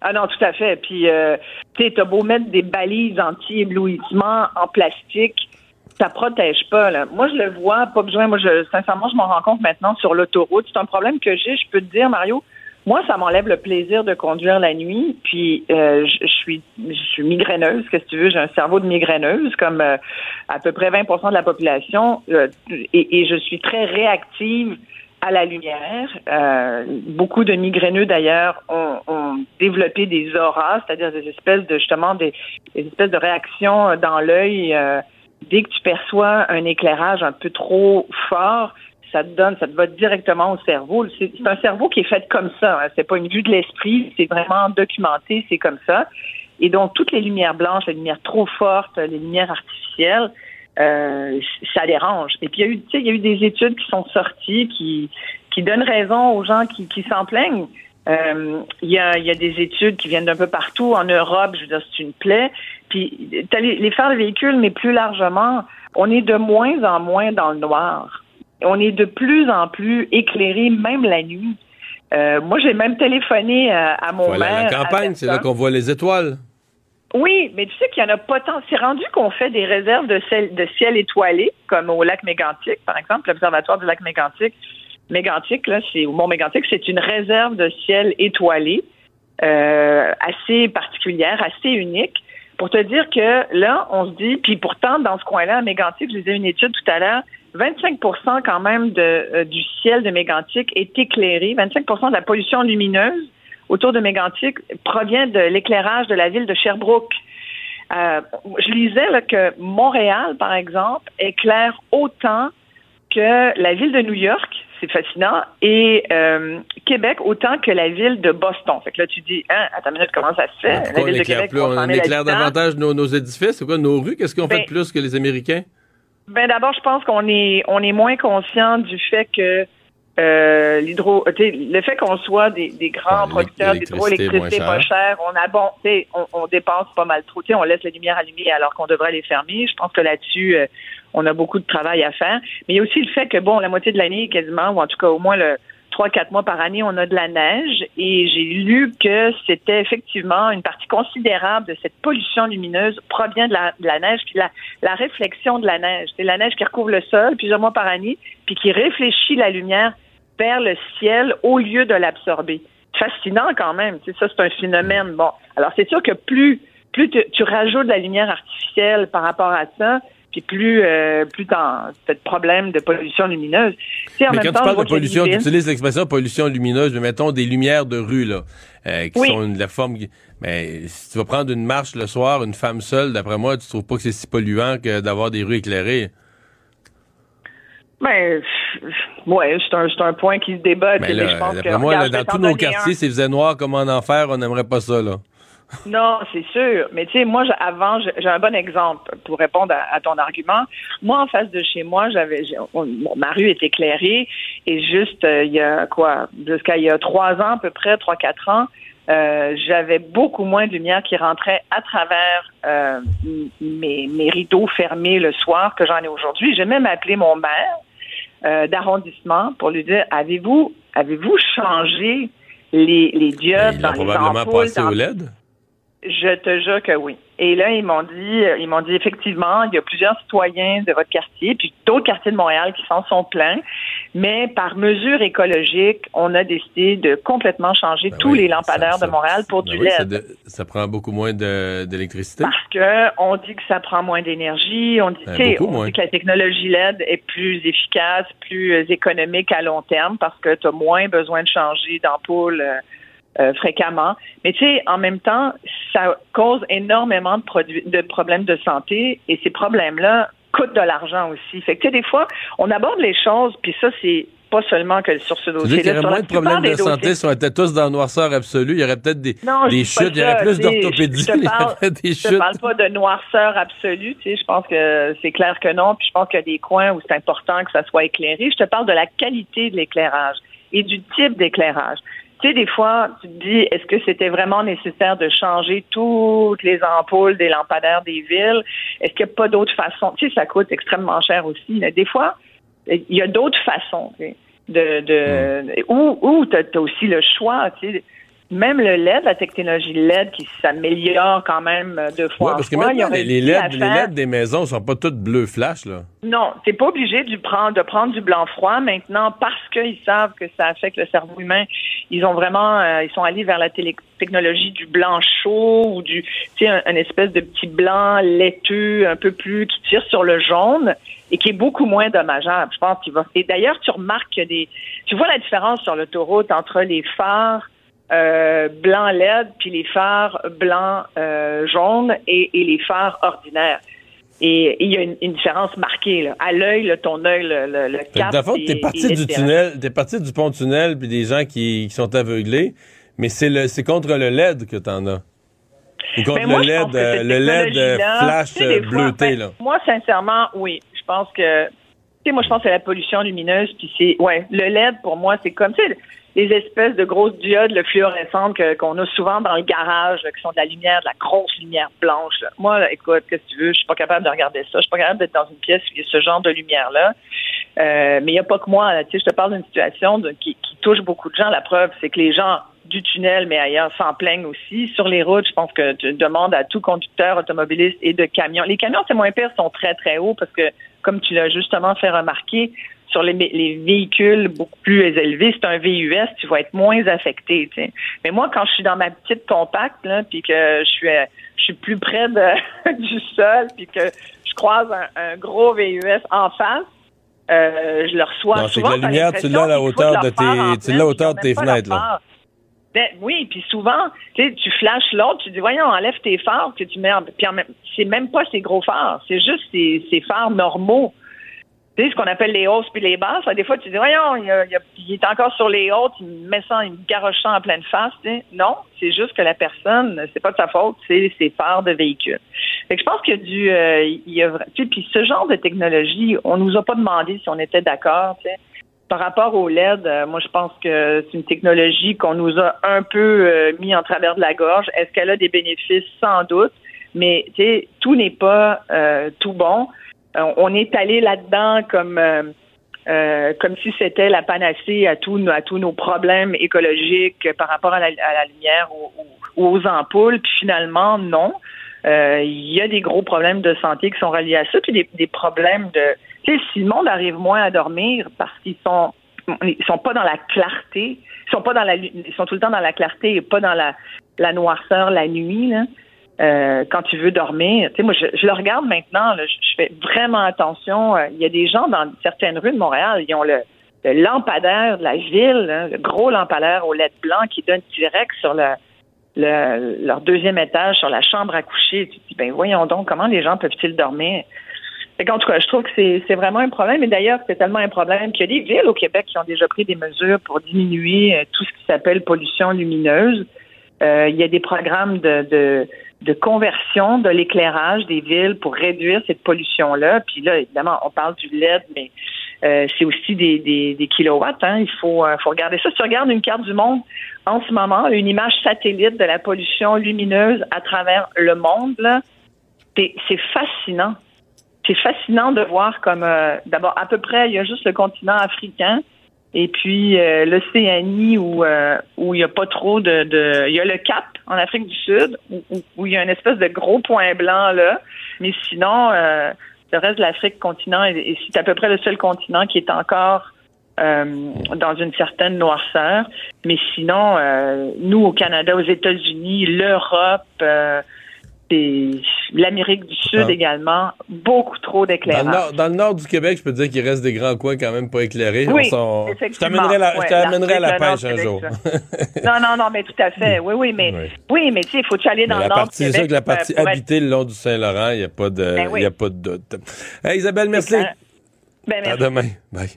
Ah non, tout à fait. Puis, euh, tu sais, t'as beau mettre des balises anti-éblouissement en plastique, ça protège pas. Là. Moi, je le vois, pas besoin. Moi, je, sincèrement, je m'en rends compte maintenant sur l'autoroute. C'est un problème que j'ai. Je peux te dire, Mario. Moi, ça m'enlève le plaisir de conduire la nuit. Puis, euh, je, suis, je suis migraineuse. Qu'est-ce que tu veux? J'ai un cerveau de migraineuse, comme euh, à peu près 20% de la population, euh, et, et je suis très réactive à la lumière. Euh, beaucoup de migraineux d'ailleurs ont, ont développé des auras, c'est-à-dire des espèces de justement des, des espèces de réactions dans l'œil euh, dès que tu perçois un éclairage un peu trop fort. Ça te donne, ça te va directement au cerveau. C'est un cerveau qui est fait comme ça. Hein. C'est pas une vue de l'esprit, c'est vraiment documenté, c'est comme ça. Et donc toutes les lumières blanches, les lumières trop fortes, les lumières artificielles, euh, ça dérange. Et puis il y a eu, tu sais, il y a eu des études qui sont sorties qui qui donnent raison aux gens qui, qui s'en plaignent. Euh, Il y, a, y a des études qui viennent d'un peu partout en Europe. Je veux dire, c'est une plaie. Puis les, les phares de véhicules, mais plus largement, on est de moins en moins dans le noir. On est de plus en plus éclairé, même la nuit. Euh, moi, j'ai même téléphoné à, à mon Voilà, maire. la campagne, c'est là qu'on voit les étoiles. Oui, mais tu sais qu'il y en a pas tant. C'est rendu qu'on fait des réserves de ciel, de ciel étoilé, comme au lac Mégantic, par exemple, l'observatoire du lac Mégantic. Mégantic, là, c'est au Mont Mégantic, c'est une réserve de ciel étoilé euh, assez particulière, assez unique. Pour te dire que là, on se dit, puis pourtant, dans ce coin-là, à Mégantic, je disais une étude tout à l'heure, 25% quand même de, euh, du ciel de Mégantic est éclairé. 25% de la pollution lumineuse autour de Mégantic provient de l'éclairage de la ville de Sherbrooke. Euh, je lisais là, que Montréal, par exemple, éclaire autant que la ville de New York, c'est fascinant, et euh, Québec autant que la ville de Boston. Fait que là, tu dis, hein, attends une minute, comment ça se fait? La ville de Québec, plus? On 300 000 éclaire davantage nos, nos édifices? C'est quoi, nos rues? Qu'est-ce qu'on fait Ben, de plus que les Américains? Ben d'abord, je pense qu'on est on est moins conscient du fait que euh, l'hydro, le fait qu'on soit des, des grands Ouais, producteurs d'hydroélectricité pas cher, on a bon, tu sais, on, on dépense pas mal trop. Tu sais, on laisse les lumières allumées alors qu'on devrait les fermer. Je pense que là-dessus, euh, on a beaucoup de travail à faire. Mais il y a aussi le fait que bon, la moitié de l'année quasiment, ou en tout cas au moins le trois quatre mois par année, on a de la neige et j'ai lu que c'était effectivement une partie considérable de cette pollution lumineuse provient de la, neige puis la, la réflexion de la neige. C'est la neige qui recouvre le sol plusieurs mois par année puis qui réfléchit la lumière vers le ciel au lieu de l'absorber. Fascinant quand même. Tu sais, ça, c'est un phénomène. Bon, alors c'est sûr que plus plus tu rajoutes de la lumière artificielle par rapport à ça, puis plus euh, plus t'as de problème de pollution lumineuse. Tu sais, en Mais même quand temps, tu parles de pollution, tu utilises l'expression pollution lumineuse, mais mettons des lumières de rue, là, euh, qui Oui. sont de la forme. Mais si tu vas prendre une marche le soir, une femme seule, d'après moi, tu trouves pas que c'est si polluant que d'avoir des rues éclairées. Ben, ouais, c'est un, c'est un point qui se débat. d'après moi, là, dans tous nos quartiers, s'il faisait noir comme en enfer, on n'aimerait pas ça, là. Non, c'est sûr. Mais tu sais, moi, avant, j'ai un bon exemple pour répondre à, à ton argument. Moi, en face de chez moi, j'avais, ma rue est éclairée et juste euh, il y a quoi, jusqu'à il y a trois ans à peu près, trois quatre ans, euh, j'avais beaucoup moins de lumière qui rentrait à travers euh, mes, mes rideaux fermés le soir que j'en ai aujourd'hui. J'ai même appelé mon maire euh, d'arrondissement pour lui dire avez-vous avez-vous changé les, les diodes Il dans a les probablement ampoules passé dans- au LED. Je te jure que oui. Et là, ils m'ont dit, ils m'ont dit effectivement, il y a plusieurs citoyens de votre quartier, puis d'autres quartiers de Montréal qui s'en sont pleins. Mais par mesure écologique, on a décidé de complètement changer Ben tous oui, les lampadaires ça- de Montréal pour ben du oui, ça LED. de- ça prend beaucoup moins d'électricité. Parce que on dit que ça prend moins d'énergie, on dit, Ben, on dit que la technologie LED est plus efficace, plus euh, économique à long terme parce que tu as moins besoin de changer d'ampoule euh, fréquemment. Mais tu sais, en même temps, ça cause énormément de, produits, de problèmes de santé et ces problèmes-là coûtent de l'argent aussi. Fait que des fois, on aborde les choses, puis ça, c'est pas seulement que sur ce dossier-là. qu'il y aurait moins de problèmes de santé si on était tous dans le noirceur absolu. Il y aurait peut-être des, Non, des chutes, il y aurait plus d'orthopédie, je il chutes. parle pas de noirceur absolue, tu sais, je pense que c'est clair que non, puis je pense qu'il y a des coins où c'est important que ça soit éclairé. Je te parle de la qualité de l'éclairage et du type d'éclairage. Tu sais, des fois, tu te dis, est-ce que c'était vraiment nécessaire de changer toutes les ampoules des lampadaires des villes? Est-ce qu'il n'y a pas d'autres façons? Tu sais, ça coûte extrêmement cher aussi. mais des fois, il y a d'autres façons. tu sais, De, de, Ou, ou tu as, aussi le choix. Tu sais, même le LED, la technologie LED qui s'améliore quand même deux fois Ouais, en parce que fois, maintenant, les, LED, les LED des maisons sont pas toutes bleu flash, là. non, t'es pas obligé de prendre, de prendre du blanc froid maintenant parce qu'ils savent que ça affecte le cerveau humain. Ils ont vraiment, euh, ils sont allés vers la télé- technologie du blanc chaud ou du, tu sais, un, un espèce de petit blanc laiteux, un peu plus qui tire sur le jaune et qui est beaucoup moins dommageable. Je pense qu'il va. Et d'ailleurs, tu remarques que des, tu vois la différence sur l'autoroute entre les phares euh, blanc LED puis les phares blanc euh, jaune et, et les phares ordinaires. Et il y a une, une différence marquée. Là. À l'œil, ton œil, le, le, le cap. il- t'es parti du tunnel, t'es parti du pont tunnel puis des gens qui, qui sont aveuglés, mais c'est le, c'est contre le LED que t'en as. Ou contre Ben, moi, le LED, euh, le LED flash tu sais, des fois, bleuté, ben, là. Moi, sincèrement, oui. Je pense que, tu sais, moi, je pense que c'est la pollution lumineuse, puis c'est, ouais, le LED, pour moi, c'est comme, tu sais, les espèces de grosses diodes le fluorescentes qu'on a souvent dans le garage, là, qui sont de la lumière, de la grosse lumière blanche. là. Moi, là, écoute, qu'est-ce que tu veux? Je suis pas capable de regarder ça. Je suis pas capable d'être dans une pièce où il y a ce genre de lumière-là. Euh, mais il n'y a pas que moi. Tu sais, je te parle d'une situation qui, qui touche beaucoup de gens. La preuve, c'est que les gens du tunnel, mais ailleurs, s'en plaignent aussi. Sur les routes, je pense que tu demandes à tout conducteur automobiliste et de camions. Les camions, c'est moins pire, sont très, très hauts parce que, comme tu l'as justement fait remarquer, sur les, les véhicules beaucoup plus élevés, c'est un VUS, tu vas être moins affecté. Mais moi, quand je suis dans ma petite compacte, là, puis que je suis, euh, je suis plus près de, du sol, puis que je croise un, un gros VUS en face, euh, je le reçois Non, c'est souvent. que la lumière, tu l'as à la hauteur de tes- tu l'as hauteur de tes fenêtres, là. Ben, oui, puis souvent, tu sais, tu flashes l'autre, tu dis, voyons, enlève tes phares que tu mets en... Puis en même... c'est même pas ces gros phares, c'est juste ces, ces phares normaux. Tu sais, ce qu'on appelle les hausses puis les basses. Des fois, tu dis, voyons, il, a- il a- il est encore sur les hautes, il me met ça, il me garoche ça en pleine face. Non, c'est juste que la personne, c'est pas de sa faute, c'est ses phares de véhicule. Fait que je pense qu'il y a du, euh, il y a, tu sais, puis ce genre de technologie, on nous a pas demandé si on était d'accord. Par rapport au LED, euh, moi je pense que c'est une technologie qu'on nous a un peu euh, mis en travers de la gorge. Est-ce qu'elle a des bénéfices? Sans doute. Mais tu sais, tout n'est pas euh, tout bon. Euh, on est allé là-dedans comme euh, euh, comme si c'était la panacée à tous à tous nos problèmes écologiques par rapport à la, à la lumière ou, ou aux ampoules. Puis finalement, non. Euh, Il y a des gros problèmes de santé qui sont reliés à ça, puis des, des problèmes de tu sais, si le monde arrive moins à dormir parce qu'ils sont ils sont pas dans la clarté, ils sont pas dans la ils sont tout le temps dans la clarté et pas dans la, la noirceur la nuit là. Euh, quand tu veux dormir, tu sais moi je, je le regarde maintenant, là, je, je fais vraiment attention. Euh, Il y a des gens dans certaines rues de Montréal, ils ont le, le lampadaire de la ville, hein, le gros lampadaire au LED blanc qui donne direct sur le, le- leur deuxième étage, sur la chambre à coucher. Tu te dis ben voyons donc comment les gens peuvent-ils dormir? Qu'en tout cas, je trouve que c'est c'est vraiment un problème. Et d'ailleurs, c'est tellement un problème qu'il y a des villes au Québec qui ont déjà pris des mesures pour diminuer euh, tout ce qui s'appelle pollution lumineuse. Euh, il y a des programmes de, de, de conversion de l'éclairage des villes pour réduire cette pollution-là. Puis là, évidemment, on parle du LED, mais euh, c'est aussi des, des, des kilowatts. Hein. Il faut, euh, faut regarder ça. Si tu regardes une carte du monde en ce moment, une image satellite de la pollution lumineuse à travers le monde, là, c'est c'est fascinant c'est fascinant de voir comme euh, d'abord à peu près il y a juste le continent africain Et puis euh, l'Océanie où euh, où il n'y a pas trop de, de il y a le Cap en Afrique du Sud où, où, il y a une espèce de gros point blanc là, mais sinon euh, le reste de l'Afrique continent et, c'est à peu près le seul continent qui est encore dans une certaine noirceur. Mais sinon, nous au Canada, aux États-Unis, l'Europe, l'Amérique du Sud ah. également, beaucoup trop d'éclairage. Dans, le nord du Québec, je peux te dire qu'il reste des grands coins quand même pas éclairés. Oui, Je t'amènerai à la pêche un jour. non, non, non, mais tout à fait. Oui, oui, mais oui, mais tu sais, il faut aller dans le nord du Québec. C'est sûr que la partie habitée le long du Saint-Laurent, il n'y a pas de, ben a pas de doute. Isabelle, merci. Ben, merci. À demain. Bye.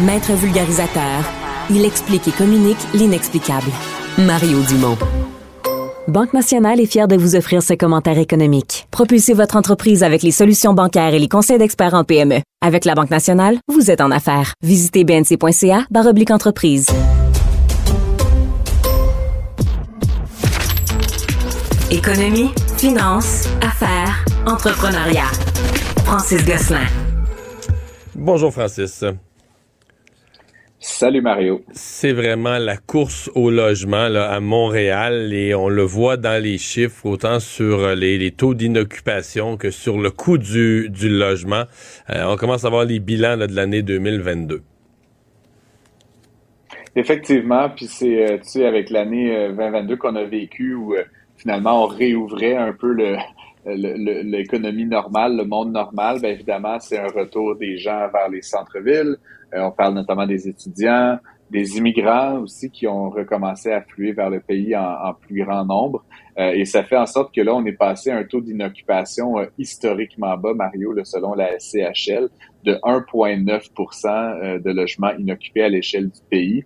Maître vulgarisateur, il explique et communique l'inexplicable. Mario Dumont. Banque Nationale est fière de vous offrir ses commentaires économiques. Propulsez votre entreprise avec les solutions bancaires et les conseils d'experts en PME. Avec la Banque Nationale, vous êtes en affaires. Visitez bnc.ca oblique entreprise. Économie, finance, affaires, entrepreneuriat. Francis Gosselin. Bonjour Francis. Salut Mario. C'est vraiment la course au logement là, à Montréal et on le voit dans les chiffres, autant sur les, taux d'inoccupation que sur le coût du, du logement. Euh, on commence à voir les bilans de l'année 2022. Effectivement, puis c'est euh, tu sais avec l'année 2022 euh, qu'on a vécu où finalement on réouvrait un peu le l'économie normale, le monde normal, bien évidemment, c'est un retour des gens vers les centres-villes, euh, on parle notamment des étudiants, des immigrants aussi qui ont recommencé à affluer vers le pays en, plus grand nombre. Euh, et ça fait en sorte que là, on est passé à un taux d'inoccupation euh, historiquement bas, Mario, selon la SCHL, de 1,9% de logements inoccupés à l'échelle du pays.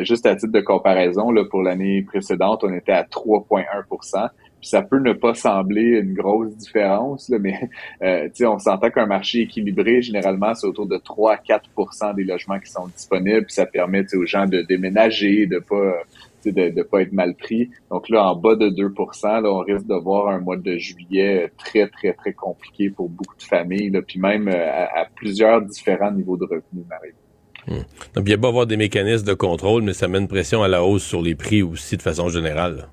juste à titre de comparaison, là, pour l'année précédente, on était à 3,1 ça peut ne pas sembler une grosse différence, là, mais euh, on s'entend qu'un marché équilibré, généralement, c'est autour de 3 à 4% des logements qui sont disponibles. Puis ça permet aux gens de déménager, de pas de ne pas être mal pris. Donc là, en bas de 2% là, on risque de voir un mois de juillet très, très, très compliqué pour beaucoup de familles, là, puis même euh, à, plusieurs différents niveaux de revenus, Marie. Hmm. Donc, il y a pas avoir des mécanismes de contrôle, mais ça met une pression à la hausse sur les prix aussi de façon générale.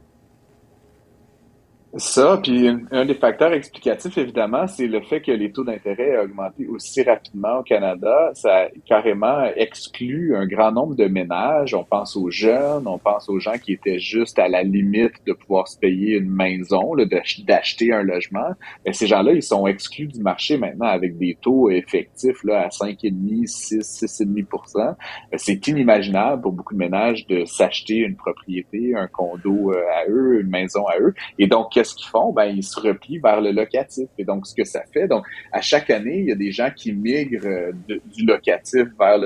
Ça, puis un, des facteurs explicatifs, évidemment, c'est le fait que les taux d'intérêt ont augmenté aussi rapidement au Canada. Ça carrément exclut un grand nombre de ménages. On pense aux jeunes, on pense aux gens qui étaient juste à la limite de pouvoir se payer une maison, d'acheter un logement. Ces gens-là, ils sont exclus du marché maintenant avec des taux effectifs là, à 5,5, 6, 6,5% C'est inimaginable pour beaucoup de ménages de s'acheter une propriété, un condo euh, à eux, une maison à eux. Et donc, ce qu'ils font? Ben, ils se replient vers le locatif. Et donc, ce que ça fait, donc, à chaque année, il y a des gens qui migrent euh, du locatif vers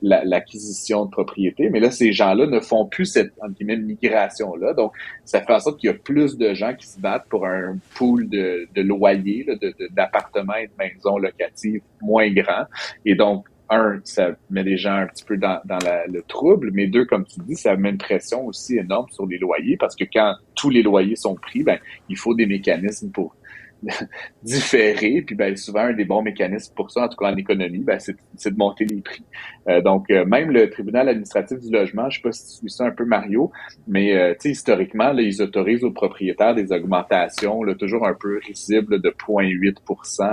l'acquisition de propriété. Mais là, ces gens-là ne font plus cette, migration-là. Donc, ça fait en sorte qu'il y a plus de gens qui se battent pour un pool de, de loyers, d'appartements et de maisons locatives moins grands. Et donc, un, ça met les gens un petit peu dans, dans le trouble, mais deux, comme tu dis, ça met une pression aussi énorme sur les loyers parce que quand tous les loyers sont pris, ben, il faut des mécanismes pour différer. Puis ben, souvent, un des bons mécanismes pour ça, en tout cas en économie, ben, c'est, de monter les prix. Euh, donc, euh, même le tribunal administratif du logement, je sais pas si tu suis ça un peu, Mario, mais euh, historiquement, là, ils autorisent aux propriétaires des augmentations là, toujours un peu risibles de 0,8%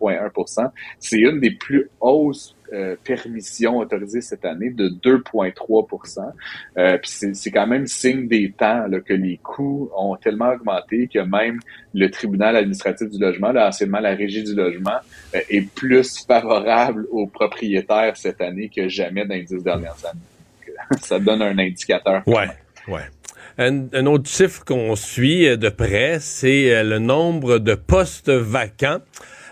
1,1% C'est une des plus hausses euh, permission autorisée cette année de 2,3% euh, c'est quand même signe des temps là, que les coûts ont tellement augmenté que même le tribunal administratif du logement, là, anciennement la régie du logement, euh, est plus favorable aux propriétaires cette année que jamais dans les dix dernières années. Euh, ça donne un indicateur. Ouais, ouais. Un, un, autre chiffre qu'on suit de près, c'est le nombre de postes vacants.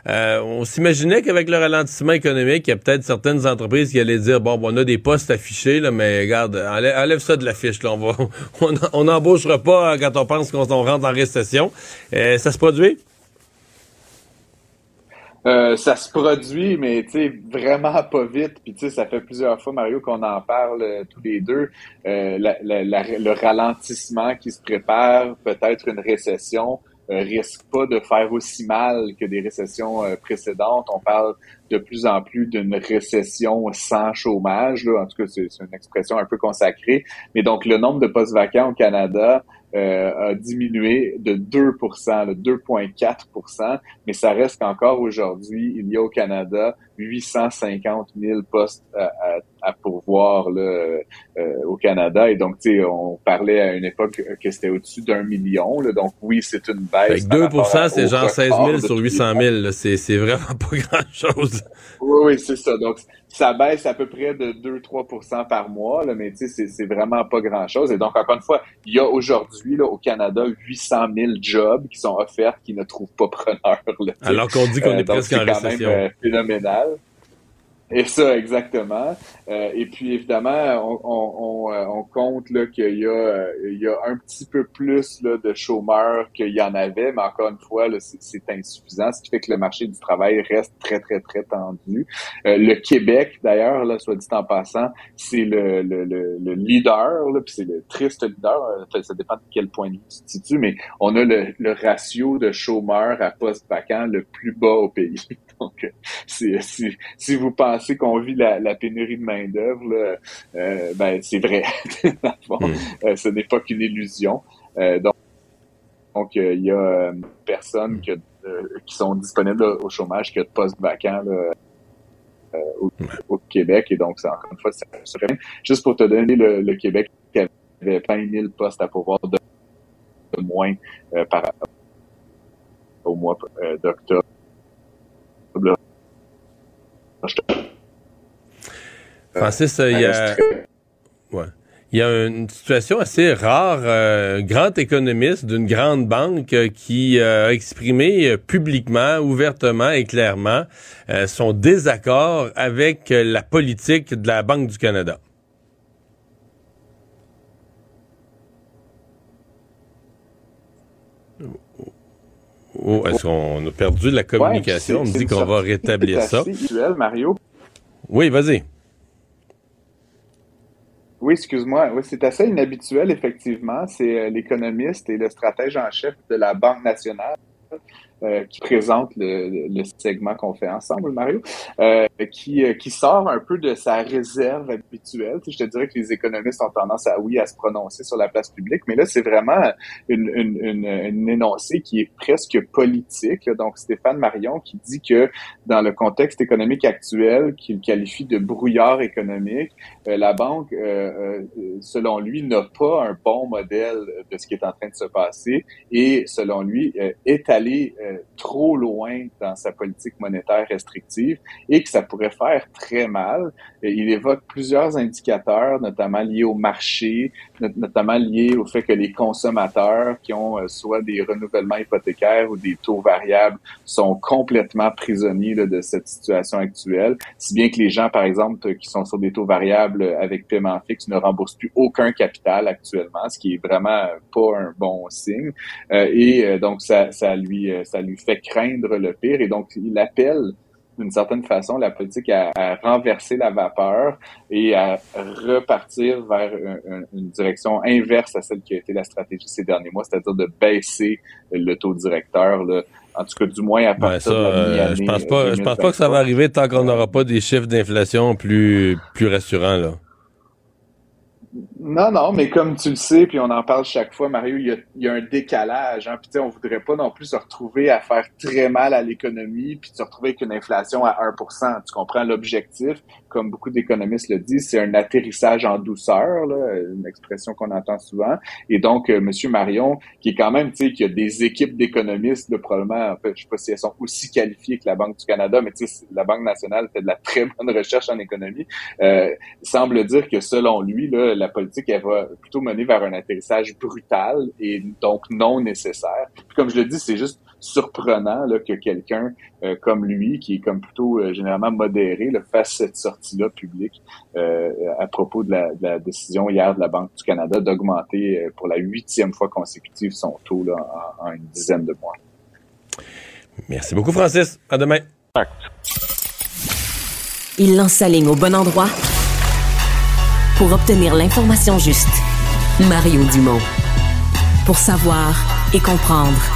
Euh, on s'imaginait qu'avec le ralentissement économique, il y a peut-être certaines entreprises qui allaient dire bon, on a des postes affichés, là, mais regarde, enlève, ça de l'affiche. On n'embauchera pas quand on pense qu'on rentre en récession. Euh, ça se produit? Euh, ça se produit, mais tu sais, vraiment pas vite. Puis tu sais, ça fait plusieurs fois, Mario, qu'on en parle tous les deux. le ralentissement qui se prépare, peut-être une récession risque pas de faire aussi mal que des récessions précédentes. On parle de plus en plus d'une récession sans chômage. Là. En tout cas, c'est une expression un peu consacrée. Mais donc, le nombre de postes vacants au Canada euh, a diminué de 2% 2,4 mais ça reste qu'encore aujourd'hui, il y a au Canada 850 000 postes à, à, pourvoir là, euh, au Canada. Et donc, tu sais, on parlait à une époque que c'était au-dessus d'un million. Là, donc, oui, c'est une baisse. 2% c'est genre 16 000 sur 800 000. C'est vraiment pas grand-chose. Oui, oui, c'est ça. Donc, ça baisse à peu près de 2-3% par mois, là, mais tu sais, c'est vraiment pas grand-chose. Et donc, encore une fois, il y a aujourd'hui au Canada 800 000 jobs qui sont offerts qui ne trouvent pas preneur. Alors qu'on dit qu'on est euh, presque en récession. C'est euh, phénoménal. Et ça, exactement. Euh, et puis, évidemment, on, on, euh, on, compte qu'il y, a, euh, y a un petit peu plus là, de chômeurs qu'il y en avait, mais encore une fois, c'est insuffisant, ce qui fait que le marché du travail reste très, très, très tendu. le Québec, d'ailleurs, là, soit dit en passant, c'est le, le, le, leader, puis c'est le triste leader, ça dépend de quel point de vue tu te situes, mais on a le, le ratio de chômeurs à poste vacant le plus bas au pays. Donc, si, si vous pensez qu'on vit la, la, pénurie de main-d'œuvre, euh, ben, c'est vrai. Hmm. euh, ce n'est pas qu'une illusion. Euh, donc, donc, il y a personnes que, qui sont disponibles au chômage qui ont de postes vacants au, au, Québec. Et donc, encore une fois, ça serait Juste pour te donner le, le Québec qui avait 20 000 postes à pouvoir de, moins par au mois d'octobre. Francis, il y a... Il y a une situation assez rare. Un grand économiste d'une grande banque euh, qui euh, a exprimé euh, publiquement, ouvertement et clairement son désaccord avec la politique de la Banque du Canada. Oh, est-ce qu'on a perdu la communication? On me dit qu'on va rétablir ça. Mario. Oui, vas-y. Oui, excuse-moi. Oui, c'est assez inhabituel, effectivement. C'est euh, l'économiste et le stratège en chef de la Banque nationale euh, qui présente le, le segment qu'on fait ensemble, Mario, euh, qui, euh, qui sort un peu de sa réserve habituelle. je te dirais que les économistes ont tendance à, oui, à se prononcer sur la place publique, mais là, c'est vraiment une, une, une, une, énoncé qui est presque politique. Donc, Stéphane Marion qui dit que dans le contexte économique actuel, qu'il qualifie de brouillard économique, la banque, selon lui, n'a pas un bon modèle de ce qui est en train de se passer et, selon lui, est allé euh, trop loin dans sa politique monétaire restrictive et que ça pourrait faire très mal. Il évoque plusieurs indicateurs, notamment liés au marché, notamment liés au fait que les consommateurs qui ont euh, soit des renouvellements hypothécaires ou des taux variables sont complètement prisonniers de cette situation actuelle, si bien que les gens, par exemple, qui sont sur des taux variables avec paiement fixe ne remboursent plus aucun capital actuellement, ce qui est vraiment pas un bon signe. Euh, et donc, ça, ça lui lui fait craindre le pire et donc il appelle d'une certaine façon la politique à, renverser la vapeur et à repartir vers une, direction inverse à celle qui a été la stratégie ces derniers mois, c'est-à-dire de baisser le taux directeur. Là, en tout cas, du moins à partir de euh, Je pense pas, je pense pas que ça va arriver tant qu'on n'aura pas des chiffres d'inflation plus plus rassurants là. Non, non, mais comme tu le sais, puis on en parle chaque fois, Mario, il y a, un décalage. Hein, puis on voudrait pas non plus se retrouver à faire très mal à l'économie, puis se retrouver avec une inflation à 1% Tu comprends l'objectif, comme beaucoup d'économistes le disent, c'est un atterrissage en douceur, là, une expression qu'on entend souvent. Et donc, euh, Monsieur Marion, qui est quand même, tu sais, qui a des équipes d'économistes, probablement, en fait, je sais pas si elles sont aussi qualifiées que la Banque du Canada, mais tu sais, la Banque nationale fait de la très bonne recherche en économie, euh, semble dire que selon lui, là, la politique, elle va plutôt mener vers un atterrissage brutal et donc non nécessaire. comme je le dis, c'est juste surprenant là, que quelqu'un euh, comme lui, qui est comme plutôt euh, généralement modéré, là, fasse cette sortie-là publique euh, à propos de la, décision hier de la Banque du Canada d'augmenter pour la huitième fois consécutive son taux là, en, en une dizaine de mois. Merci beaucoup, Francis. À demain. Il lance sa ligne au bon endroit pour obtenir l'information juste. Mario Dumont. Pour savoir et comprendre.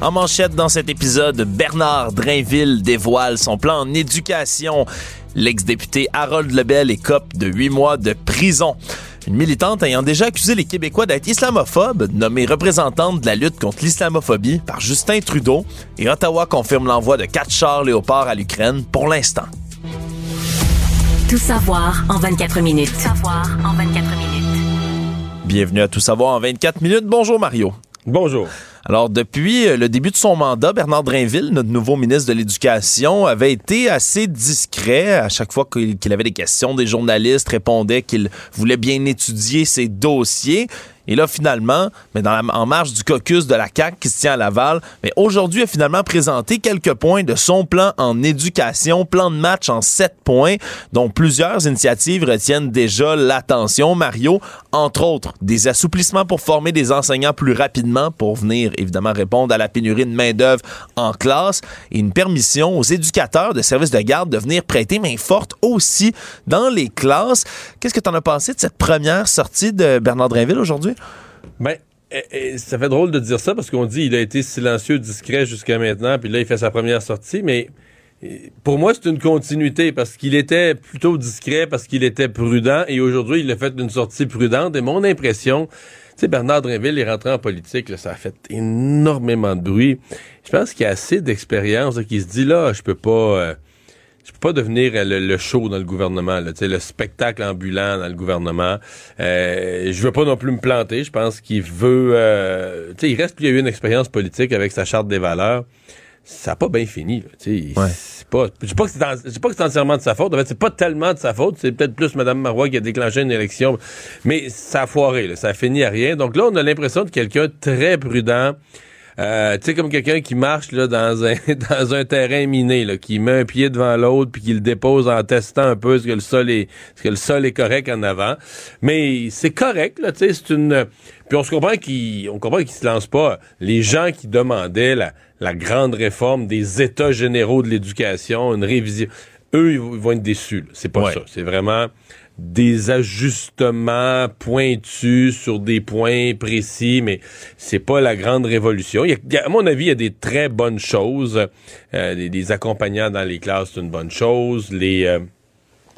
En manchette dans cet épisode, Bernard Drainville dévoile son plan en éducation. L'ex-député Harold Lebel écope de huit mois de prison. Une militante ayant déjà accusé les Québécois d'être islamophobes, nommée représentante de la lutte contre l'islamophobie par Justin Trudeau, et Ottawa confirme l'envoi de quatre chars léopards à l'Ukraine pour l'instant. Tout savoir en 24 minutes. Tout savoir en 24 minutes. Bienvenue à Tout savoir en 24 minutes. Bonjour Mario. Bonjour. Alors, depuis euh, le début de son mandat, Bernard Drainville, notre nouveau ministre de l'Éducation, avait été assez discret. À chaque fois qu'il avait des questions, des journalistes répondaient qu'il voulait bien étudier ses dossiers. Et là, finalement, mais en marge du caucus de la CAQ qui se tient à Laval, mais aujourd'hui a finalement présenté quelques points de son plan en éducation, plan de match en sept points, dont plusieurs initiatives retiennent déjà l'attention. Mario, entre autres, des assouplissements pour former des enseignants plus rapidement pour venir évidemment répondre à la pénurie de main-d'œuvre en classe et une permission aux éducateurs de services de garde de venir prêter main forte aussi dans les classes. Qu'est-ce que tu en as pensé de cette première sortie de Bernard Drainville aujourd'hui? Ben, eh, eh, ça fait drôle de dire ça parce qu'on dit il a été silencieux, discret jusqu'à maintenant, puis là, il fait sa première sortie, mais pour moi, c'est une continuité parce qu'il était plutôt discret, parce qu'il était prudent, et aujourd'hui, il a fait une sortie prudente. Et mon impression, tu sais, Bernard Drinville est rentré en politique, ça a fait énormément de bruit. Je pense qu'il a assez d'expérience, qu'il se dit là, je peux pas. Euh, je peux pas devenir euh, le, show dans le gouvernement, là, le spectacle ambulant dans le gouvernement. Euh, je veux pas non plus me planter. Je pense qu'il veut. Euh, il reste qu'il y a eu une expérience politique avec sa charte des valeurs. Ça n'a pas bien fini. C'est pas. Je dis pas que c'est entièrement de sa faute. En fait, c'est pas tellement de sa faute. C'est peut-être plus Mme Marois qui a déclenché une élection. Mais ça a foiré. Ça a fini à rien. Donc là, on a l'impression de quelqu'un très prudent euh, tu sais, comme quelqu'un qui marche là, dans, un, dans un terrain miné, là, qui met un pied devant l'autre, puis qui le dépose en testant un peu ce que le sol est, ce que le sol est correct en avant. Mais c'est correct, là, tu sais, c'est une... Puis on se comprend qu'il on comprend qu'il se lance pas. Les gens qui demandaient la, la grande réforme des États généraux de l'éducation, une révision, eux, ils vont être déçus. C'est pas ça. C'est vraiment des ajustements pointus sur des points précis, mais c'est pas la grande révolution. Il y a, à mon avis, il y a des très bonnes choses. Euh, des, accompagnants dans les classes, c'est une bonne chose. Les euh,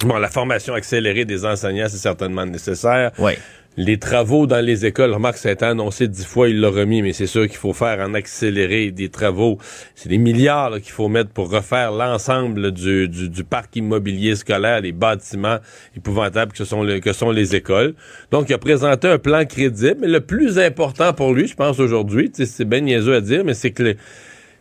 bon, la formation accélérée des enseignants, c'est certainement nécessaire. Ouais les travaux dans les écoles, remarque, ça a été annoncé dix fois, il l'a remis, mais c'est sûr qu'il faut faire en accélérer des travaux. C'est des milliards qu'il faut mettre pour refaire l'ensemble du, du, parc immobilier scolaire, les bâtiments épouvantables que sont, que sont les écoles. Donc, il a présenté un plan crédible, mais le plus important pour lui, je pense, aujourd'hui, c'est bien niaiseux à dire, mais c'est que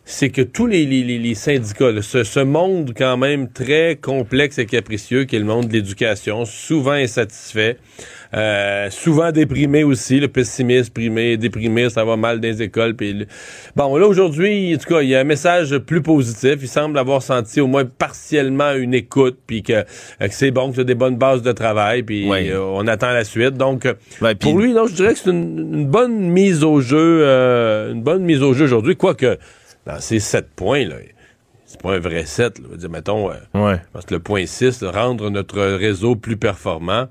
c'est que tous les, les, les syndicats, ce, ce, monde quand même très complexe et capricieux qui est le monde de l'éducation, souvent insatisfait, euh, souvent déprimé aussi, le pessimiste, primé, déprimé, ça va mal dans les écoles. Puis, bon, là aujourd'hui, en tout cas, il y a un message plus positif. Il semble avoir senti au moins partiellement une écoute, puis que, euh, c'est bon, que c'est des bonnes bases de travail, puis euh, on attend la suite. Donc, pour lui, non, je dirais que c'est une, bonne mise au jeu, une bonne mise au jeu aujourd'hui, quoique dans ces sept points, là, c'est pas un vrai 7. Là. Dire, mettons, ouais. parce que le point 6, rendre notre réseau plus performant.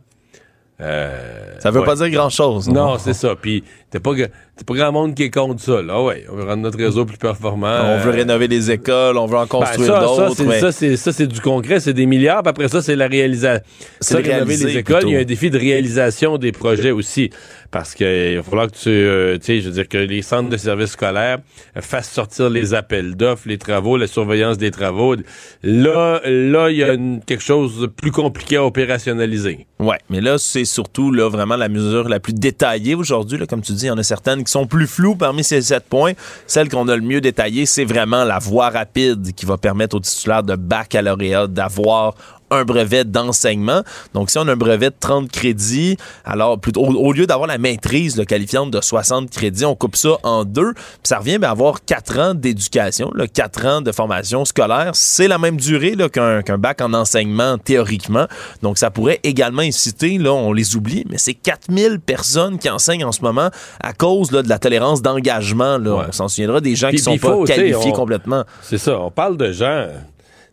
Euh, ça veut pas dire grand-chose. Non, c'est ça. Puis, t'es pas, pas grand monde qui est contre ça. Là, ouais, on veut rendre notre réseau plus performant. On veut rénover les écoles, on veut en ben, construire d'autres. Ça, c'est, ça, c'est du concret, c'est des milliards. Puis après ça, c'est la réalisation. C'est rénover les écoles. Il y a un défi de réalisation des projets aussi parce qu'il va falloir que tu, euh, tu sais, je veux dire que les centres de services scolaires fassent sortir les appels d'offres, les travaux, la surveillance des travaux. Là, là, il y a quelque chose de plus compliqué à opérationnaliser. Ouais, mais là, c'est surtout là vraiment la mesure la plus détaillée aujourd'hui. Comme tu dis, il y en a certaines qui sont plus floues parmi ces sept points. Celle qu'on a le mieux détaillée, c'est vraiment la voie rapide qui va permettre aux titulaires de baccalauréat d'avoir un brevet d'enseignement. Donc, si on a un brevet de 30 crédits, alors plutôt, au, lieu d'avoir la maîtrise le qualifiante de 60 crédits, on coupe ça en deux, puis ça revient à avoir 4 ans d'éducation, 4 ans de formation scolaire. C'est la même durée qu'un bac en enseignement théoriquement. Donc, ça pourrait également inciter, là, on les oublie, mais c'est 4000 personnes qui enseignent en ce moment à cause là, de la tolérance d'engagement. On s'en souviendra des gens qui sont pas qualifiés complètement. C'est ça. On parle de gens.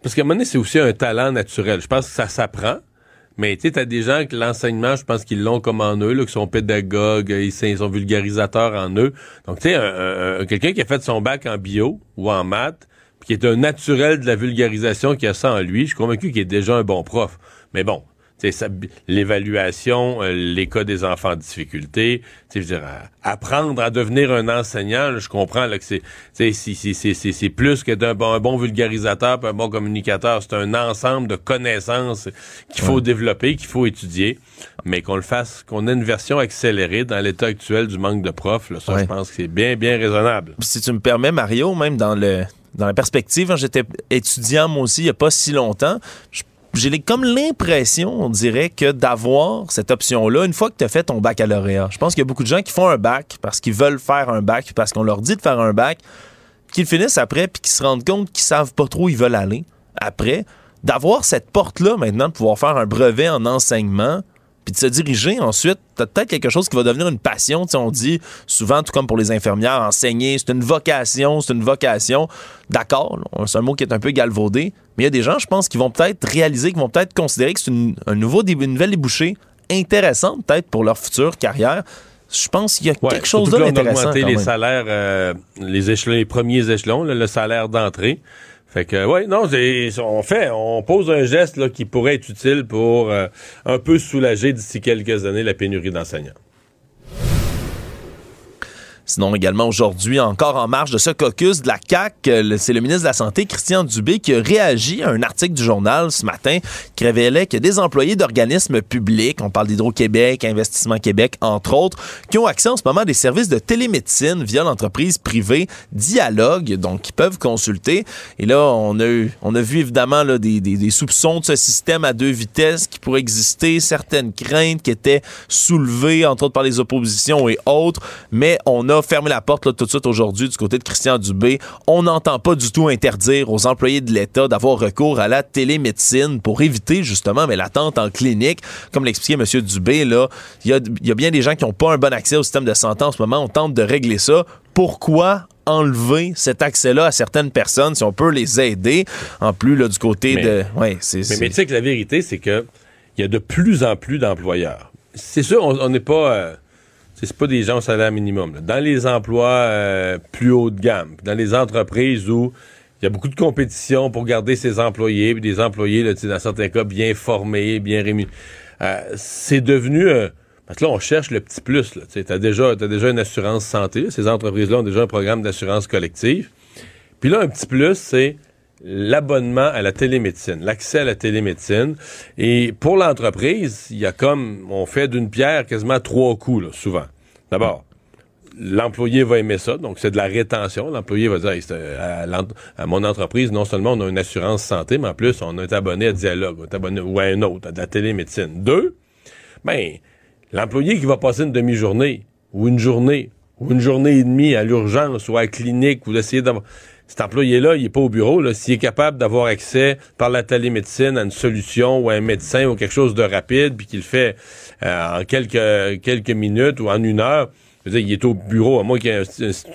Parce qu'à un moment donné, c'est aussi un talent naturel. Je pense que ça s'apprend. Mais tu as des gens que l'enseignement, je pense qu'ils l'ont comme en eux, là, qui sont pédagogues, ils, sont vulgarisateurs en eux. Donc, tu sais, quelqu'un qui a fait son bac en bio ou en maths, puis qui est un naturel de la vulgarisation qui a ça en lui, je suis convaincu qu'il est déjà un bon prof. Mais bon, l'évaluation, euh, les cas des enfants en difficulté, je veux dire, apprendre à devenir un enseignant, je comprends là, que c'est c'est plus que d'un bon, un bon vulgarisateur, un bon communicateur, c'est un ensemble de connaissances qu'il faut développer, qu'il faut étudier, mais qu'on le fasse, qu'on ait une version accélérée dans l'état actuel du manque de profs, là, ça je pense que c'est bien bien raisonnable. Si tu me permets Mario, même dans le dans la perspective, j'étais étudiant moi aussi il n'y a pas si longtemps, je j'ai comme l'impression, on dirait, que d'avoir cette option-là, une fois que tu as fait ton baccalauréat, je pense qu'il y a beaucoup de gens qui font un bac parce qu'ils veulent faire un bac, parce qu'on leur dit de faire un bac, qu'ils finissent après, puis qu'ils se rendent compte qu'ils savent pas trop où ils veulent aller après. D'avoir cette porte-là maintenant, de pouvoir faire un brevet en enseignement, puis de se diriger ensuite, t'as peut-être quelque chose qui va devenir une passion. on dit souvent, tout comme pour les infirmières, enseigner, c'est une vocation, c'est une vocation. D'accord, c'est un mot qui est un peu galvaudé, mais il y a des gens, je pense, qui vont peut-être réaliser, qui vont peut-être considérer que c'est un nouveau, une nouvelle débouchée intéressante peut-être pour leur future carrière. Je pense qu'il y a quelque chose d'intéressant. augmenter les salaires, euh, les, échelons, les premiers échelons, le salaire d'entrée. Fait que, ouais, non, on fait, on pose un geste là, qui pourrait être utile pour euh, un peu soulager d'ici quelques années la pénurie d'enseignants. Sinon, également aujourd'hui, encore en marge de ce caucus de la CAC, euh, c'est le ministre de la Santé, Christian Dubé, qui a réagi à un article du journal ce matin qui révélait que des employés d'organismes publics, on parle d'Hydro-Québec, Investissement Québec, entre autres, qui ont accès en ce moment à des services de télémédecine via l'entreprise privée Dialogue, donc qui peuvent consulter. Et là, on a, eu, on a vu évidemment là, des, des, des soupçons de ce système à deux vitesses qui pourrait exister, certaines craintes qui étaient soulevées, entre autres par les oppositions et autres, mais on a fermer la porte là, tout de suite aujourd'hui du côté de Christian Dubé. On n'entend pas du tout interdire aux employés de l'État d'avoir recours à la télémédecine pour éviter justement mais l'attente en clinique. Comme l'expliquait M. Dubé, là, il y a, y a bien des gens qui n'ont pas un bon accès au système de santé en ce moment. On tente de régler ça. Pourquoi enlever cet accès-là à certaines personnes si on peut les aider? En plus là, du côté de ouais c'est mais, tu sais que la vérité c'est que il y a de plus en plus d'employeurs c'est sûr on n'est pas euh, c'est pas des gens au salaire minimum. Dans les emplois euh, plus haut de gamme, dans les entreprises où il y a beaucoup de compétition pour garder ses employés, puis des employés, là, dans certains cas, bien formés, bien rémunérés. Euh, c'est devenu... Euh, parce que là, on cherche le petit plus. Tu as déjà, as déjà une assurance santé. Ces entreprises-là ont déjà un programme d'assurance collective. Puis là, un petit plus, c'est l'abonnement à la télémédecine, l'accès à la télémédecine. Et pour l'entreprise, il y a comme, on fait d'une pierre quasiment trois coups, souvent. D'abord, l'employé va aimer ça, donc c'est de la rétention. L'employé va dire, à, mon entreprise, non seulement on a une assurance santé, mais en plus, on est abonné à Dialogue, ou à un autre, à de la télémédecine. Deux, ben, l'employé qui va passer une demi-journée, ou une journée, ou une journée et demie à l'urgence, ou à la clinique, ou d'essayer d'avoir cet employé-là, il n'est pas au bureau. S'il est capable d'avoir accès par la télémédecine à une solution ou à un médecin ou quelque chose de rapide, puis qu'il le fait euh, en quelques, quelques minutes ou en une heure, je veux il est au bureau, à moins qu'il ait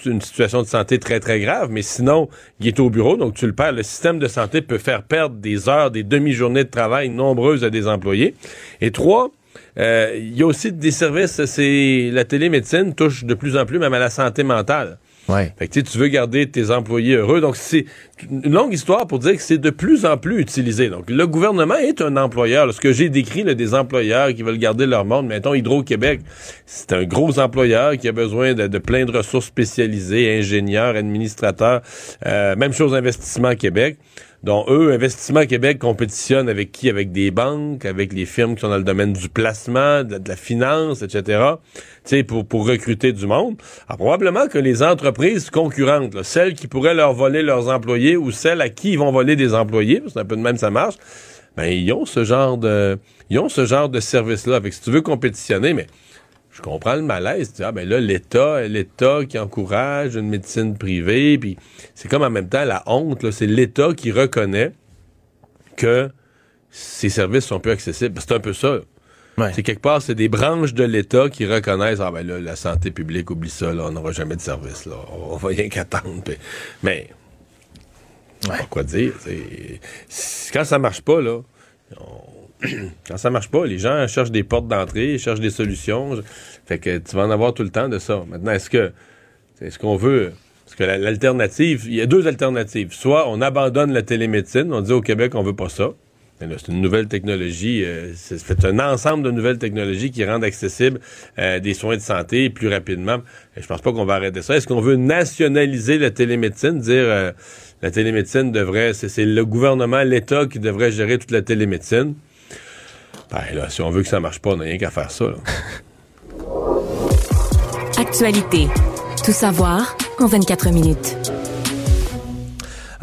une situation de santé très, très grave, mais sinon, il est au bureau, donc tu le perds. Le système de santé peut faire perdre des heures, des demi-journées de travail nombreuses à des employés. Et trois, euh, il y a aussi des services, c'est la télémédecine touche de plus en plus même à la santé mentale. Ouais. Fait que tu veux garder tes employés heureux. Donc, c'est une longue histoire pour dire que c'est de plus en plus utilisé. Donc, le gouvernement est un employeur. Ce que j'ai décrit, là, des employeurs qui veulent garder leur monde, mettons Hydro-Québec, c'est un gros employeur qui a besoin de, plein de ressources spécialisées, ingénieurs, administrateurs. Euh, même chose Investissement Québec dont eux, Investissement Québec compétitionne avec qui? Avec des banques, avec les firmes qui sont dans le domaine du placement, de, la finance, etc., pour, pour recruter du monde. Alors, probablement que les entreprises concurrentes, celles qui pourraient leur voler leurs employés ou celles à qui ils vont voler des employés, parce que c'est peu de même ça marche, ben ils ont ce genre de ils ont ce genre de service-là. Avec si tu veux compétitionner, mais je comprends le malaise. Tu ah, ben là, l'État, l'État qui encourage une médecine privée, puis c'est comme en même temps la honte, c'est l'État qui reconnaît que ces services sont plus accessibles. C'est un peu ça. C'est quelque part, c'est des branches de l'État qui reconnaissent ah ben là, la santé publique, oublie ça, là, on n'aura jamais de service, là. On va rien qu'attendre. Mais ouais. quoi dire? Quand ça marche pas, là, quand ça marche pas, les gens cherchent des portes d'entrée, cherchent des solutions. Fait que tu vas en avoir tout le temps de ça. Maintenant, est-ce que est-ce qu'on veut parce que l'alternative, il y a deux alternatives. Soit on abandonne la télémédecine, on dit au Québec on veut pas ça. C'est une nouvelle technologie, euh, c'est un ensemble de nouvelles technologies qui rendent accessibles euh, des soins de santé plus rapidement. Je pense pas qu'on va arrêter ça. Est-ce qu'on veut nationaliser la télémédecine, dire euh, la télémédecine devrait, c'est le gouvernement, l'État qui devrait gérer toute la télémédecine? Ben là, si on veut que ça marche pas, on n'a rien qu'à faire ça. Actualité. Tout savoir en 24 minutes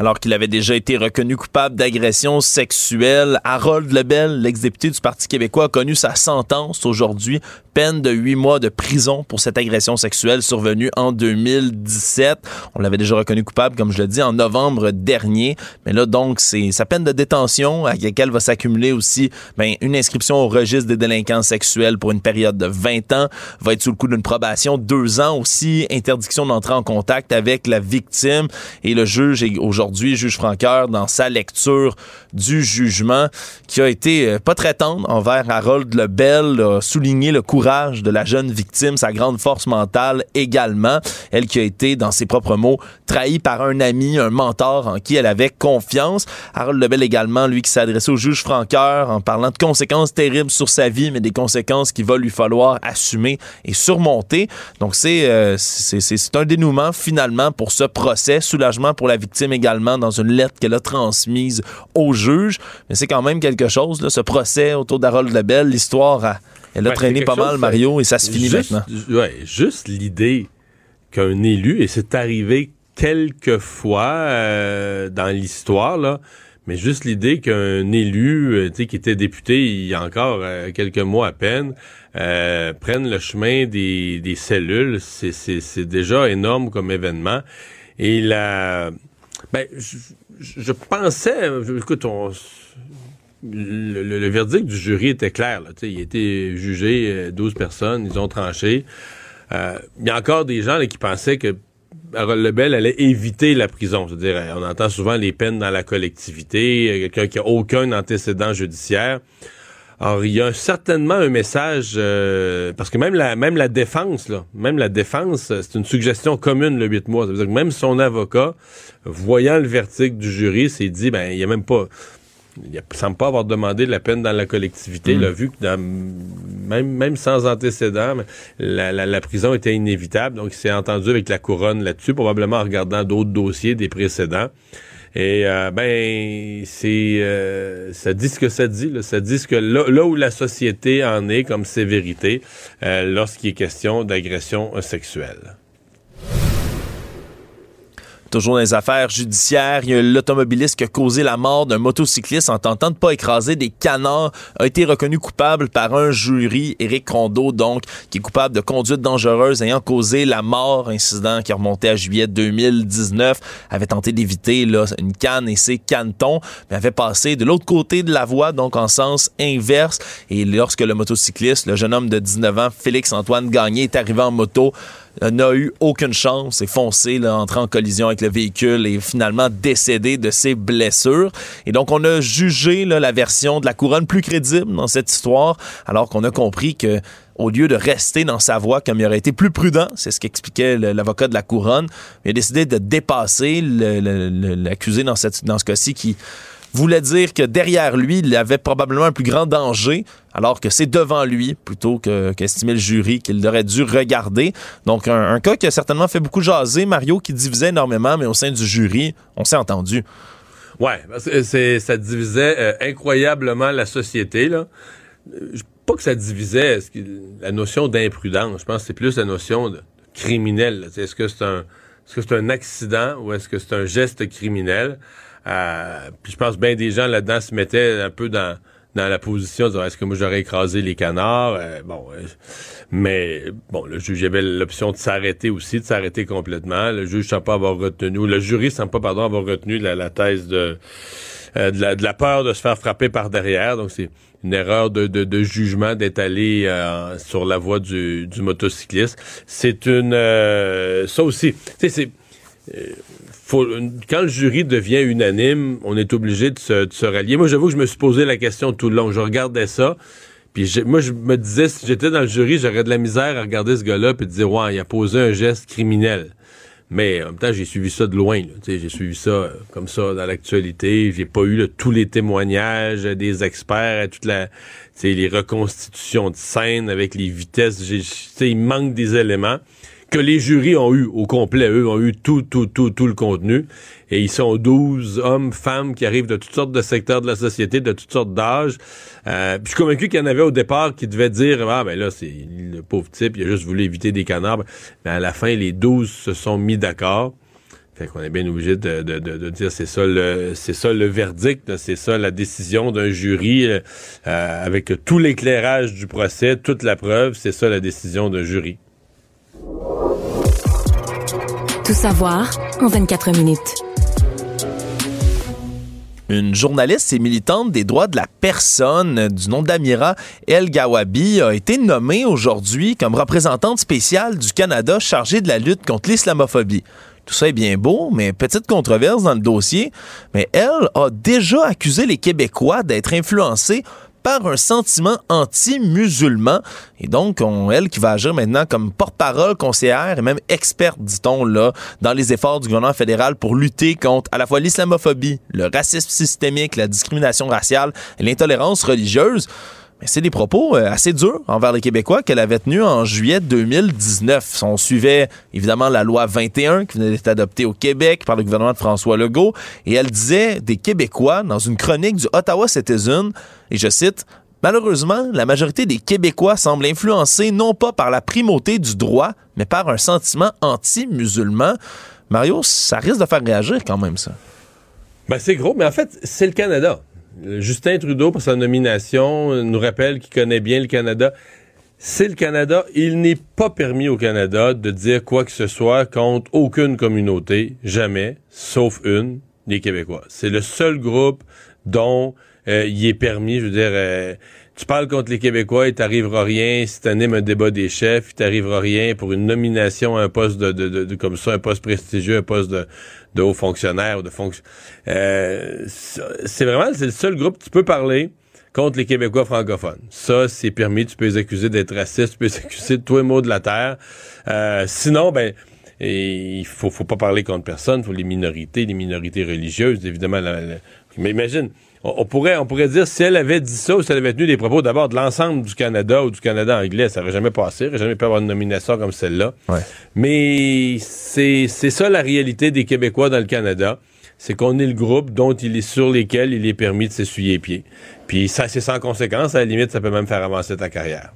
alors qu'il avait déjà été reconnu coupable d'agression sexuelle. Harold Lebel, l'ex-député du Parti québécois, a connu sa sentence aujourd'hui, peine de huit mois de prison pour cette agression sexuelle survenue en 2017. On l'avait déjà reconnu coupable, comme je l'ai dit, en novembre dernier. Mais là, donc, c'est sa peine de détention à laquelle va s'accumuler aussi ben, une inscription au registre des délinquants sexuels pour une période de 20 ans, va être sous le coup d'une probation, deux ans aussi, interdiction d'entrer en contact avec la victime. Et le juge est aujourd'hui aujourd'hui, juge Franqueur, dans sa lecture du jugement, qui a été euh, pas très tendre envers Harold Lebel, a souligné le courage de la jeune victime, sa grande force mentale également. Elle qui a été, dans ses propres mots, trahie par un ami, un mentor en qui elle avait confiance. Harold Lebel également, lui, qui adressé au juge Franqueur en parlant de conséquences terribles sur sa vie, mais des conséquences qu'il va lui falloir assumer et surmonter. Donc, c'est euh, c'est un dénouement finalement pour ce procès, soulagement pour la victime également dans une lettre qu'elle a transmise au juge. Mais c'est quand même quelque chose, là, ce procès autour d'Harold Lebel, l'histoire, elle a traîné pas mal, Mario, et ça se finit maintenant. Ouais, juste l'idée qu'un élu, et c'est arrivé quelques fois euh, dans l'histoire, là, mais juste l'idée qu'un élu, euh, qui était député il y a encore euh, quelques mois à peine, prenne le chemin des, des cellules, c'est déjà énorme comme événement. Et la, ben, je, pensais, écoute, le, verdict du jury était clair. Là, il a été jugé 12 euh, personnes, ils ont tranché. Euh, il y a encore des gens qui pensaient que Harold Lebel allait éviter la prison. C'est-à-dire, euh, on entend souvent les peines dans la collectivité, quelqu'un qui a aucun antécédent judiciaire. Alors, il y a certainement un message, euh, parce que même la, même la défense, là, même la défense, c'est une suggestion commune le 8 mois. Ça veut dire que même son avocat, voyant le verdict du jury, s'est dit, ben, il n'y a même pas, il ne semble pas avoir demandé de la peine dans la collectivité. Il a mm. vu que même, même sans antécédent, la, la, la, prison était inévitable. Donc, il s'est entendu avec la couronne là-dessus, probablement en regardant d'autres dossiers des précédents. Et euh, ben, c'est euh, ça dit ce que ça dit. Là. Ça dit ce que là, où la société en est comme sévérité euh, lorsqu'il est question d'agression sexuelle. Toujours dans les affaires judiciaires, il y a l'automobiliste qui a causé la mort d'un motocycliste en tentant de pas écraser des canards a été reconnu coupable par un jury, Éric Rondeau donc, qui est coupable de conduite dangereuse ayant causé la mort, incident qui remontait à juillet 2019, avait tenté d'éviter une canne et ses canetons, mais avait passé de l'autre côté de la voie donc en sens inverse. Et lorsque le motocycliste, le jeune homme de 19 ans, Félix Antoine Gagné est arrivé en moto, n'a eu aucune chance, est foncé, là, entré en collision avec le véhicule et finalement décédé de ses blessures. Et donc, on a jugé la version de la couronne plus crédible dans cette histoire, alors qu'on a compris que au lieu de rester dans sa voie comme il aurait été plus prudent, c'est ce qu'expliquait l'avocat de la couronne, il a décidé de dépasser l'accusé dans, dans ce cas-ci qui voulait dire que derrière lui, il avait probablement un plus grand danger, alors que c'est devant lui, plutôt qu'estimer le jury qu'il aurait dû regarder. Donc, un, cas qui a certainement fait beaucoup jaser, Mario, qui divisait énormément, mais au sein du jury, on s'est entendu. Ouais, c'est, ça divisait euh, incroyablement la société, là. Pas que ça divisait la notion d'imprudence, je pense que c'est plus la notion de criminel. Est-ce que c'est un, est-ce que c'est un accident ou est-ce que c'est un geste criminel? Puis je pense bien des gens là-dedans se mettaient un peu dans dans la position de est-ce que moi j'aurais écrasé les canards? Euh, bon euh, mais bon le juge avait l'option de s'arrêter aussi de s'arrêter complètement. Le juge semble pas avoir retenu le jury semble pas pardon avoir retenu la, thèse de, euh, de, la, peur de se faire frapper par derrière. Donc c'est une erreur de, de, jugement d'être allé sur la voie du, du motocycliste. C'est une ça aussi. Tu c'est quand le jury devient unanime, on est obligé de se, rallier. Moi, j'avoue que je me suis posé la question tout le long. Je regardais ça. Puis moi, je me disais, si j'étais dans le jury, j'aurais de la misère à regarder ce gars-là et dire, ouais, il a posé un geste criminel. Mais en même temps, j'ai suivi ça de loin. J'ai suivi ça euh, comme ça dans l'actualité. J'ai pas eu tous les témoignages des experts, toute la, les reconstitutions de scène avec les vitesses. Il manque des éléments que les jurys ont eu au complet. Eux ont eu tout, tout, tout, tout le contenu. Et ils sont 12 hommes, femmes qui arrivent de toutes sortes de secteurs de la société, de toutes sortes d'âges. Euh, je suis convaincu qu'il y en avait au départ qui devaient dire Ah ben là, c'est le pauvre type, il a juste voulu éviter des canards. Mais à la fin, les 12 se sont mis d'accord. Fait qu'on est bien obligé de, de, de, dire c'est ça le c'est ça le verdict, c'est ça la décision d'un jury euh, avec tout l'éclairage du procès, toute la preuve, c'est ça la décision d'un jury. Tout savoir en 24 minutes. Une journaliste et militante des droits de la personne du nom d'Amira El Gawabi a été nommée aujourd'hui comme représentante spéciale du Canada chargée de la lutte contre l'islamophobie. Tout ça est bien beau, mais petite controverse dans le dossier. Mais elle a déjà accusé les Québécois d'être influencés par un sentiment anti-musulman. Et donc, on, elle qui va agir maintenant comme porte-parole, conseillère et même experte, dit-on, là, dans les efforts du gouvernement fédéral pour lutter contre à la fois l'islamophobie, le racisme systémique, la discrimination raciale et l'intolérance religieuse. C'est des propos euh, assez durs envers les Québécois qu'elle avait tenus en juillet 2019. On suivait évidemment la loi 21 qui venait d'être adoptée au Québec par le gouvernement de François Legault et elle disait des Québécois dans une chronique du Ottawa Citizen, et je cite, Malheureusement, la majorité des Québécois semblent influencés non pas par la primauté du droit, mais par un sentiment anti-musulman. Mario, ça risque de faire réagir quand même, ça. Ben, c'est gros, mais en fait, c'est le Canada. Justin Trudeau, pour sa nomination, nous rappelle qu'il connaît bien le Canada. C'est le Canada. Il n'est pas permis au Canada de dire quoi que ce soit contre aucune communauté, jamais, sauf une, les Québécois. C'est le seul groupe dont euh, il est permis, je veux dire, euh, tu parles contre les Québécois, il t'arrivera rien. Si t'animes un débat des chefs, il t'arrivera rien pour une nomination à un poste de, de, de, comme ça, un poste prestigieux, un poste de, de haut fonctionnaire ou de fonction. Euh, c'est vraiment c'est le seul groupe que tu peux parler contre les Québécois francophones. Ça, c'est permis. Tu peux les accuser d'être racistes, tu peux les accuser de tous les maux de la terre. Euh, sinon, ben, il faut, faut pas parler contre personne. Faut les minorités, les minorités religieuses, évidemment. mais imagine, on, pourrait, on pourrait dire si elle avait dit ça ou si elle avait tenu des propos d'abord de l'ensemble du Canada ou du Canada anglais, ça n'aurait jamais passé, n'aurait jamais pu avoir une nomination comme celle-là. Mais c'est ça la réalité des Québécois dans le Canada. C'est qu'on est le groupe dont il est sur lesquels il est permis de s'essuyer les pieds. Puis ça, c'est sans conséquence. À la limite, ça peut même faire avancer ta carrière.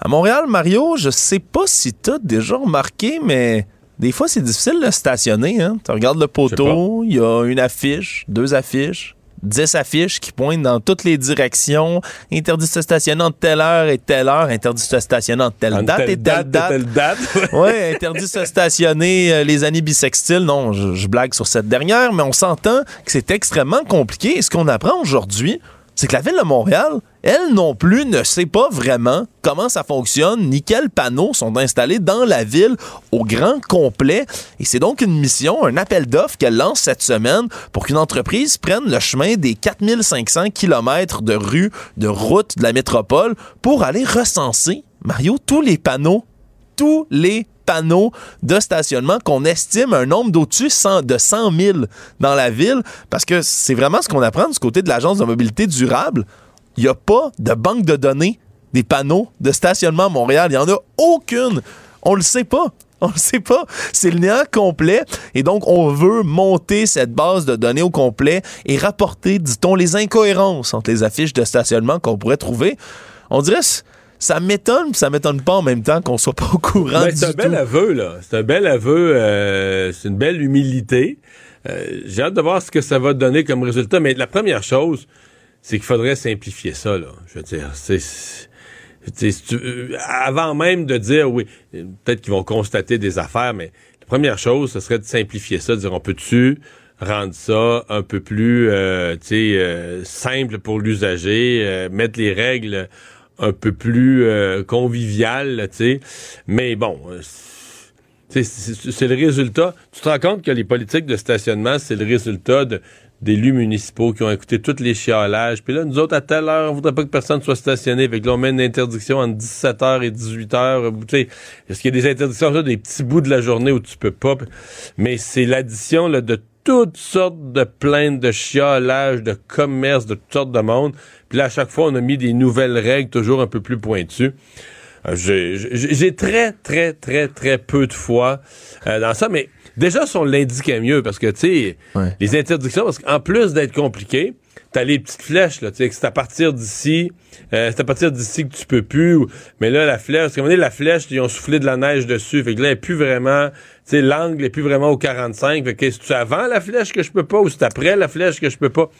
À Montréal, Mario, je sais pas si tu as déjà remarqué, mais des fois, c'est difficile de stationner. Hein? Tu regardes le poteau, il y a une affiche, deux affiches, dix affiches qui pointent dans toutes les directions. Interdit de se stationner entre telle heure et telle heure. Interdit de se stationner entre telle, date, et telle date. telle date. oui, interdit de se stationner euh, les années bissextiles. Non, je, je, blague sur cette dernière, mais on s'entend que c'est extrêmement compliqué. Et ce qu'on apprend aujourd'hui, c'est que la ville de Montréal, elle non plus ne sait pas vraiment comment ça fonctionne, ni quels panneaux sont installés dans la ville au grand complet. Et c'est donc une mission, un appel d'offres qu'elle lance cette semaine pour qu'une entreprise prenne le chemin des 4500 kilomètres de rues, de routes de la métropole pour aller recenser, Mario, tous les panneaux, tous les panneaux de stationnement qu'on estime un nombre d'au-dessus de 100 000 dans la ville, parce que c'est vraiment ce qu'on apprend du côté de l'Agence de mobilité durable. Il n'y a pas de banque de données des panneaux de stationnement à Montréal. Il n'y en a aucune. On le sait pas. On le sait pas. C'est le néant complet. Et donc, on veut monter cette base de données au complet et rapporter, dit-on, les incohérences entre les affiches de stationnement qu'on pourrait trouver. On dirait ça m'étonne, ça m'étonne pas en même temps qu'on soit pas au courant Ben, du c'est un bel aveu, là. C'est un bel aveu, euh, c'est une belle humilité. Euh, J'ai hâte de voir ce que ça va donner comme résultat, mais la première chose, c'est qu'il faudrait simplifier ça, là. Je veux dire, c'est... euh, avant même de dire, oui, peut-être qu'ils vont constater des affaires, mais la première chose, ce serait de simplifier ça, de dire, on peut-tu rendre ça un peu plus, euh, euh, simple pour l'usager, euh, mettre les règles un peu plus euh, conviviales, tu sais. Mais bon, euh, c'est- le résultat. Tu te rends compte que les politiques de stationnement, c'est le résultat d'élus municipaux qui ont écouté tous les chialages. Puis là, nous autres, à telle heure, on voudrait pas que personne soit stationné. Fait que là, on met une interdiction entre 17h et 18h. Tu sais, est-ce qu'il y a des interdictions, là, des petits bouts de la journée où tu peux pas? Mais c'est l'addition de toutes sortes de plaintes, de chialages, de commerce, de toutes sortes de monde. Puis là, à chaque fois, on a mis des nouvelles règles toujours un peu plus pointues. Euh, J'ai très, très, très, très peu de foi euh, dans ça, mais déjà, si on l'indiquait mieux, parce que, tu sais, Ouais. les interdictions, parce qu'en plus d'être compliqué, t'as les petites flèches, là, tu sais, que c'est à partir d'ici, euh, c'est à partir d'ici que tu peux plus, ou- mais là, la flèche, parce qu'à un moment donné, la flèche, ils ont soufflé de la neige dessus, fait que là, elle est plus vraiment, sais, l'angle est plus vraiment au 45, fait que c'est avant la flèche que je peux pas, ou c'est après la flèche que je peux pas?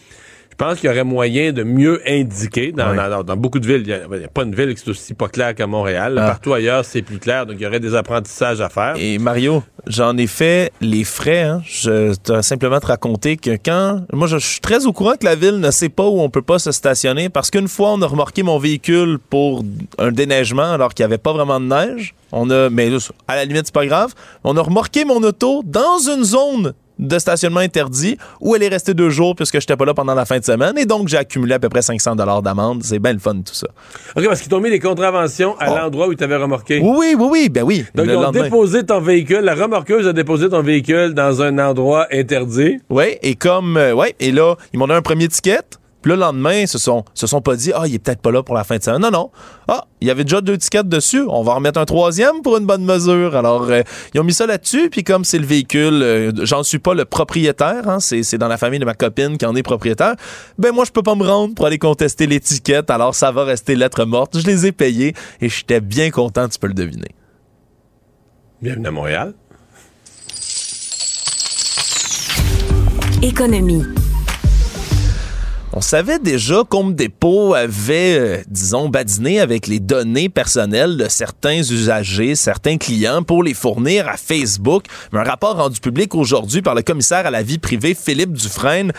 Je pense qu'il y aurait moyen de mieux indiquer dans, Ouais. dans- dans beaucoup de villes. Il n'y a, pas une ville qui est aussi pas claire qu'à Montréal. Ah. Partout ailleurs, c'est plus clair. Donc, il y aurait des apprentissages à faire. Et Mario, j'en ai fait les frais. Hein. Je dois simplement te raconter que quand. Moi, je suis très au courant que la ville ne sait pas où on peut pas se stationner parce qu'une fois, on a remorqué mon véhicule pour un déneigement alors qu'il n'y avait pas vraiment de neige. On a. Mais à la limite, c'est pas grave. On a remorqué mon auto dans une zone de stationnement interdit où elle est restée deux jours puisque j'étais pas là pendant la fin de semaine et donc j'ai accumulé à peu près 500 dollars d'amende. C'est bien le fun tout ça. OK, parce qu'ils t'ont mis les contraventions à Oh. l'endroit où tu avais remorqué. Oui, oui, oui, ben oui. Donc, ils ont lendemain. déposé ton véhicule, la remorqueuse a déposé ton véhicule dans un endroit interdit. Oui, et comme. euh, ouais, et là, ils m'ont donné un premier ticket. Puis le lendemain, ils se sont, se sont pas dit, ah, il est peut-être pas là pour la fin de semaine. Non, non. Ah, il y avait déjà deux tickets dessus. On va en remettre un troisième pour une bonne mesure. Alors, euh, ils ont mis ça là-dessus. Puis comme c'est le véhicule, euh, j'en suis pas le propriétaire. Hein, c'est, c'est dans la famille de ma copine qui en est propriétaire. Ben, moi, je peux pas me rendre pour aller contester l'étiquette. Alors, ça va rester lettre morte. Je les ai payés et j'étais bien content, tu peux le deviner. Bienvenue à Montréal. Économie. On savait déjà qu'Home Depot avait, euh, disons, badiné avec les données personnelles de certains usagers, certains clients pour les fournir à Facebook. Mais un rapport rendu public aujourd'hui par le commissaire à la vie privée, Philippe Dufresne,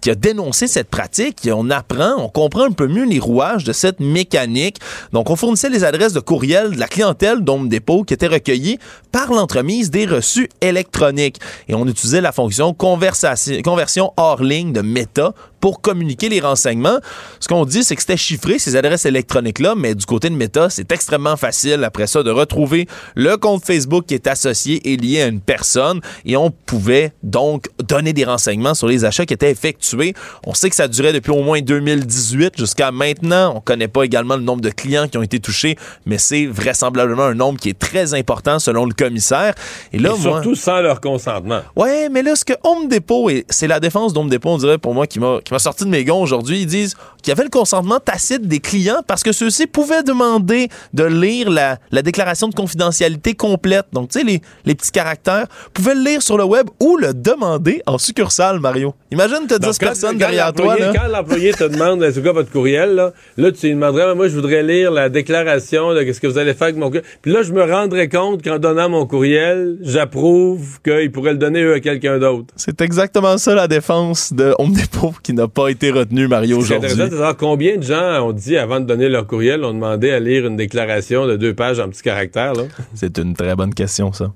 qui a dénoncé cette pratique. On apprend, on comprend un peu mieux les rouages de cette mécanique. Donc, on fournissait les adresses de courriel de la clientèle d'Home Depot qui étaient recueillies par l'entremise des reçus électroniques. Et on utilisait la fonction conversion hors ligne de Meta pour communiquer les renseignements. Ce qu'on dit, c'est que c'était chiffré, ces adresses électroniques-là, mais du côté de Meta, c'est extrêmement facile après ça de retrouver le compte Facebook qui est associé et lié à une personne et on pouvait donc donner des renseignements sur les achats qui étaient effectués. On sait que ça durait depuis au moins 2018 jusqu'à maintenant. On connaît pas également le nombre de clients qui ont été touchés, mais c'est vraisemblablement un nombre qui est très important selon le commissaire. Et là, Et moi, surtout sans leur consentement. Ouais, mais là, ce que Home Depot, et c'est la défense d'Home Depot, on dirait pour moi, qui m'a qui m'a sorti de mes gonds aujourd'hui, ils disent qu'il y avait le consentement tacite des clients parce que ceux-ci pouvaient demander de lire la, la déclaration de confidentialité complète. Donc, tu sais, les, les petits caractères, pouvaient le lire sur le web ou le demander en succursale, Mario. Imagine, t'as 10 Donc, quand- personnes quand derrière toi, là. Quand l'employé te demande, c'est quoi votre courriel, là, là, tu lui demanderais, moi, je voudrais lire la déclaration de qu'est-ce que vous allez faire avec mon courriel. Puis là, je me rendrais compte qu'en donnant mon courriel, j'approuve qu'il pourrait le donner eux, à quelqu'un d'autre. C'est exactement ça, la défense de Home Depot qui n'a pas été retenue, Mario, C'est intéressant aujourd'hui. de combien de gens ont dit, avant de donner leur courriel, ont demandé à lire une déclaration de deux pages en petits caractères, là. C'est une très bonne question, ça.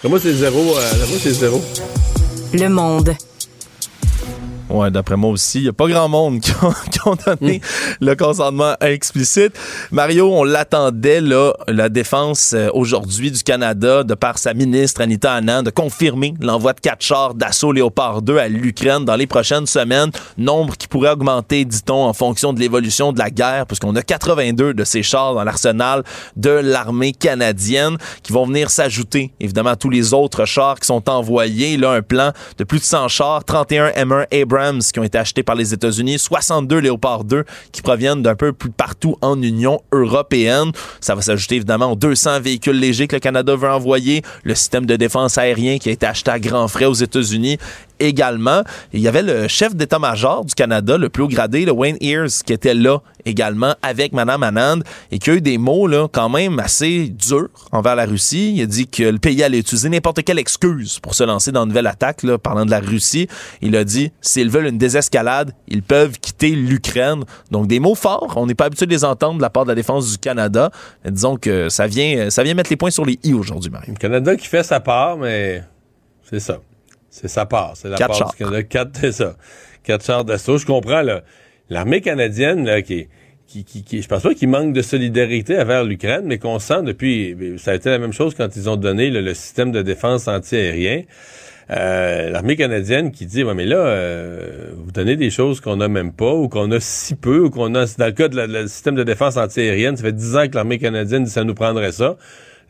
Pour moi, c'est zéro. euh, moi, c'est zéro? Le monde. Ouais, d'après moi aussi, il n'y a pas grand monde qui ont, qui ont donné le consentement explicite. Mario, on l'attendait, là, la défense euh, aujourd'hui du Canada, de par sa ministre Anita Anand, de confirmer l'envoi de quatre chars d'assaut Léopard 2 à l'Ukraine dans les prochaines semaines. Nombre qui pourrait augmenter, dit-on, en fonction de l'évolution de la guerre, puisqu'on a 82 de ces chars dans l'arsenal de l'armée canadienne qui vont venir s'ajouter, évidemment, à tous les autres chars qui sont envoyés. Là, un plan de plus de 100 chars, 31 M1 Abrams Qui ont été achetés par les États-Unis, 62 Léopard 2 qui proviennent d'un peu plus partout en Union européenne. Ça va s'ajouter évidemment aux 200 véhicules légers que le Canada veut envoyer, le système de défense aérien qui a été acheté à grands frais aux États-Unis également. Il y avait le chef d'état-major du Canada, le plus haut gradé, le Wayne Ears, qui était là également avec Mme Anand et qui a eu des mots là, quand même assez durs envers la Russie. Il a dit que le pays allait utiliser n'importe quelle excuse pour se lancer dans une nouvelle attaque, là, parlant de la Russie. Il a dit, s'ils veulent une désescalade, ils peuvent quitter l'Ukraine. Donc des mots forts, on n'est pas habitué de les entendre de la part de la défense du Canada. Mais disons que ça vient, ça vient mettre les points sur les i aujourd'hui, Marie. Le Canada qui fait sa part, mais c'est ça. C'est sa part. C'est la Quatre part chars. du Canada. Quatre, c'est ça. Quatre chars d'assaut. Je comprends, là. L'armée canadienne, là, qui, qui, qui, qui- je pense pas qu'il manque de solidarité envers l'Ukraine, mais qu'on sent depuis, ça a été la même chose quand ils ont donné là, le système de défense antiaérien. Euh, l'armée canadienne qui dit ouais mais là euh, vous donnez des choses qu'on a même pas ou qu'on a si peu ou qu'on a dans le cas de la- le système de défense antiaérienne ça fait dix ans que l'armée canadienne dit ça nous prendrait ça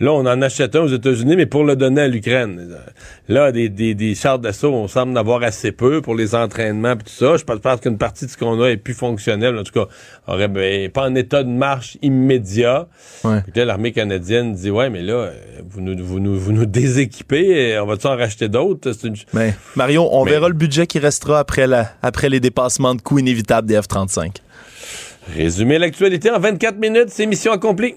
Là, on en achète un aux États-Unis, mais pour le donner à l'Ukraine. Là, des, des, des chars d'assaut, on semble en avoir assez peu pour les entraînements et tout ça. Je pense pense qu'une partie de ce qu'on a est plus fonctionnel. En tout cas, aurait ben, pas en état de marche immédiat. Ouais. Puis là, l'armée canadienne dit Ouais, mais là, euh, vous nous, vous nous, vous nous déséquipez, et on va-tu en racheter d'autres? Une... Mais Mario, on Mais- verra le budget qui restera après, la, après les dépassements de coûts inévitables des F-35. Résumer l'actualité en 24 minutes, c'est mission accomplie.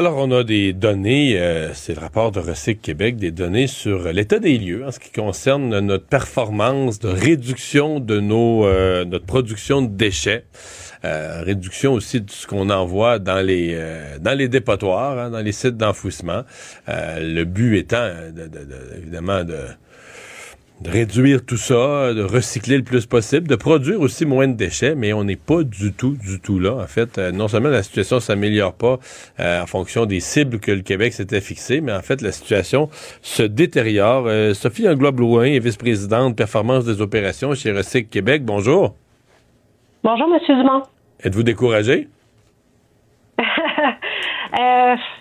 Alors, on a des données, euh, c'est le rapport de Recyc Québec, des données sur l'état des lieux en ce qui concerne notre performance de réduction de nos, euh, notre production de déchets. Euh, réduction aussi de ce qu'on envoie dans les euh, dans les dépotoirs, hein, dans les sites d'enfouissement. Euh, le but étant, euh, de- évidemment, de, de réduire tout ça, de recycler le plus possible, de produire aussi moins de déchets, mais on n'est pas du tout, du tout là. En fait, euh, non seulement la situation s'améliore pas euh, en fonction des cibles que le Québec s'était fixées, mais en fait, la situation se détériore. Euh, Sophie Anglois-Blouin est vice-présidente performance des opérations chez Recyc Québec. Bonjour. Bonjour, Monsieur Dumont. Êtes-vous découragé?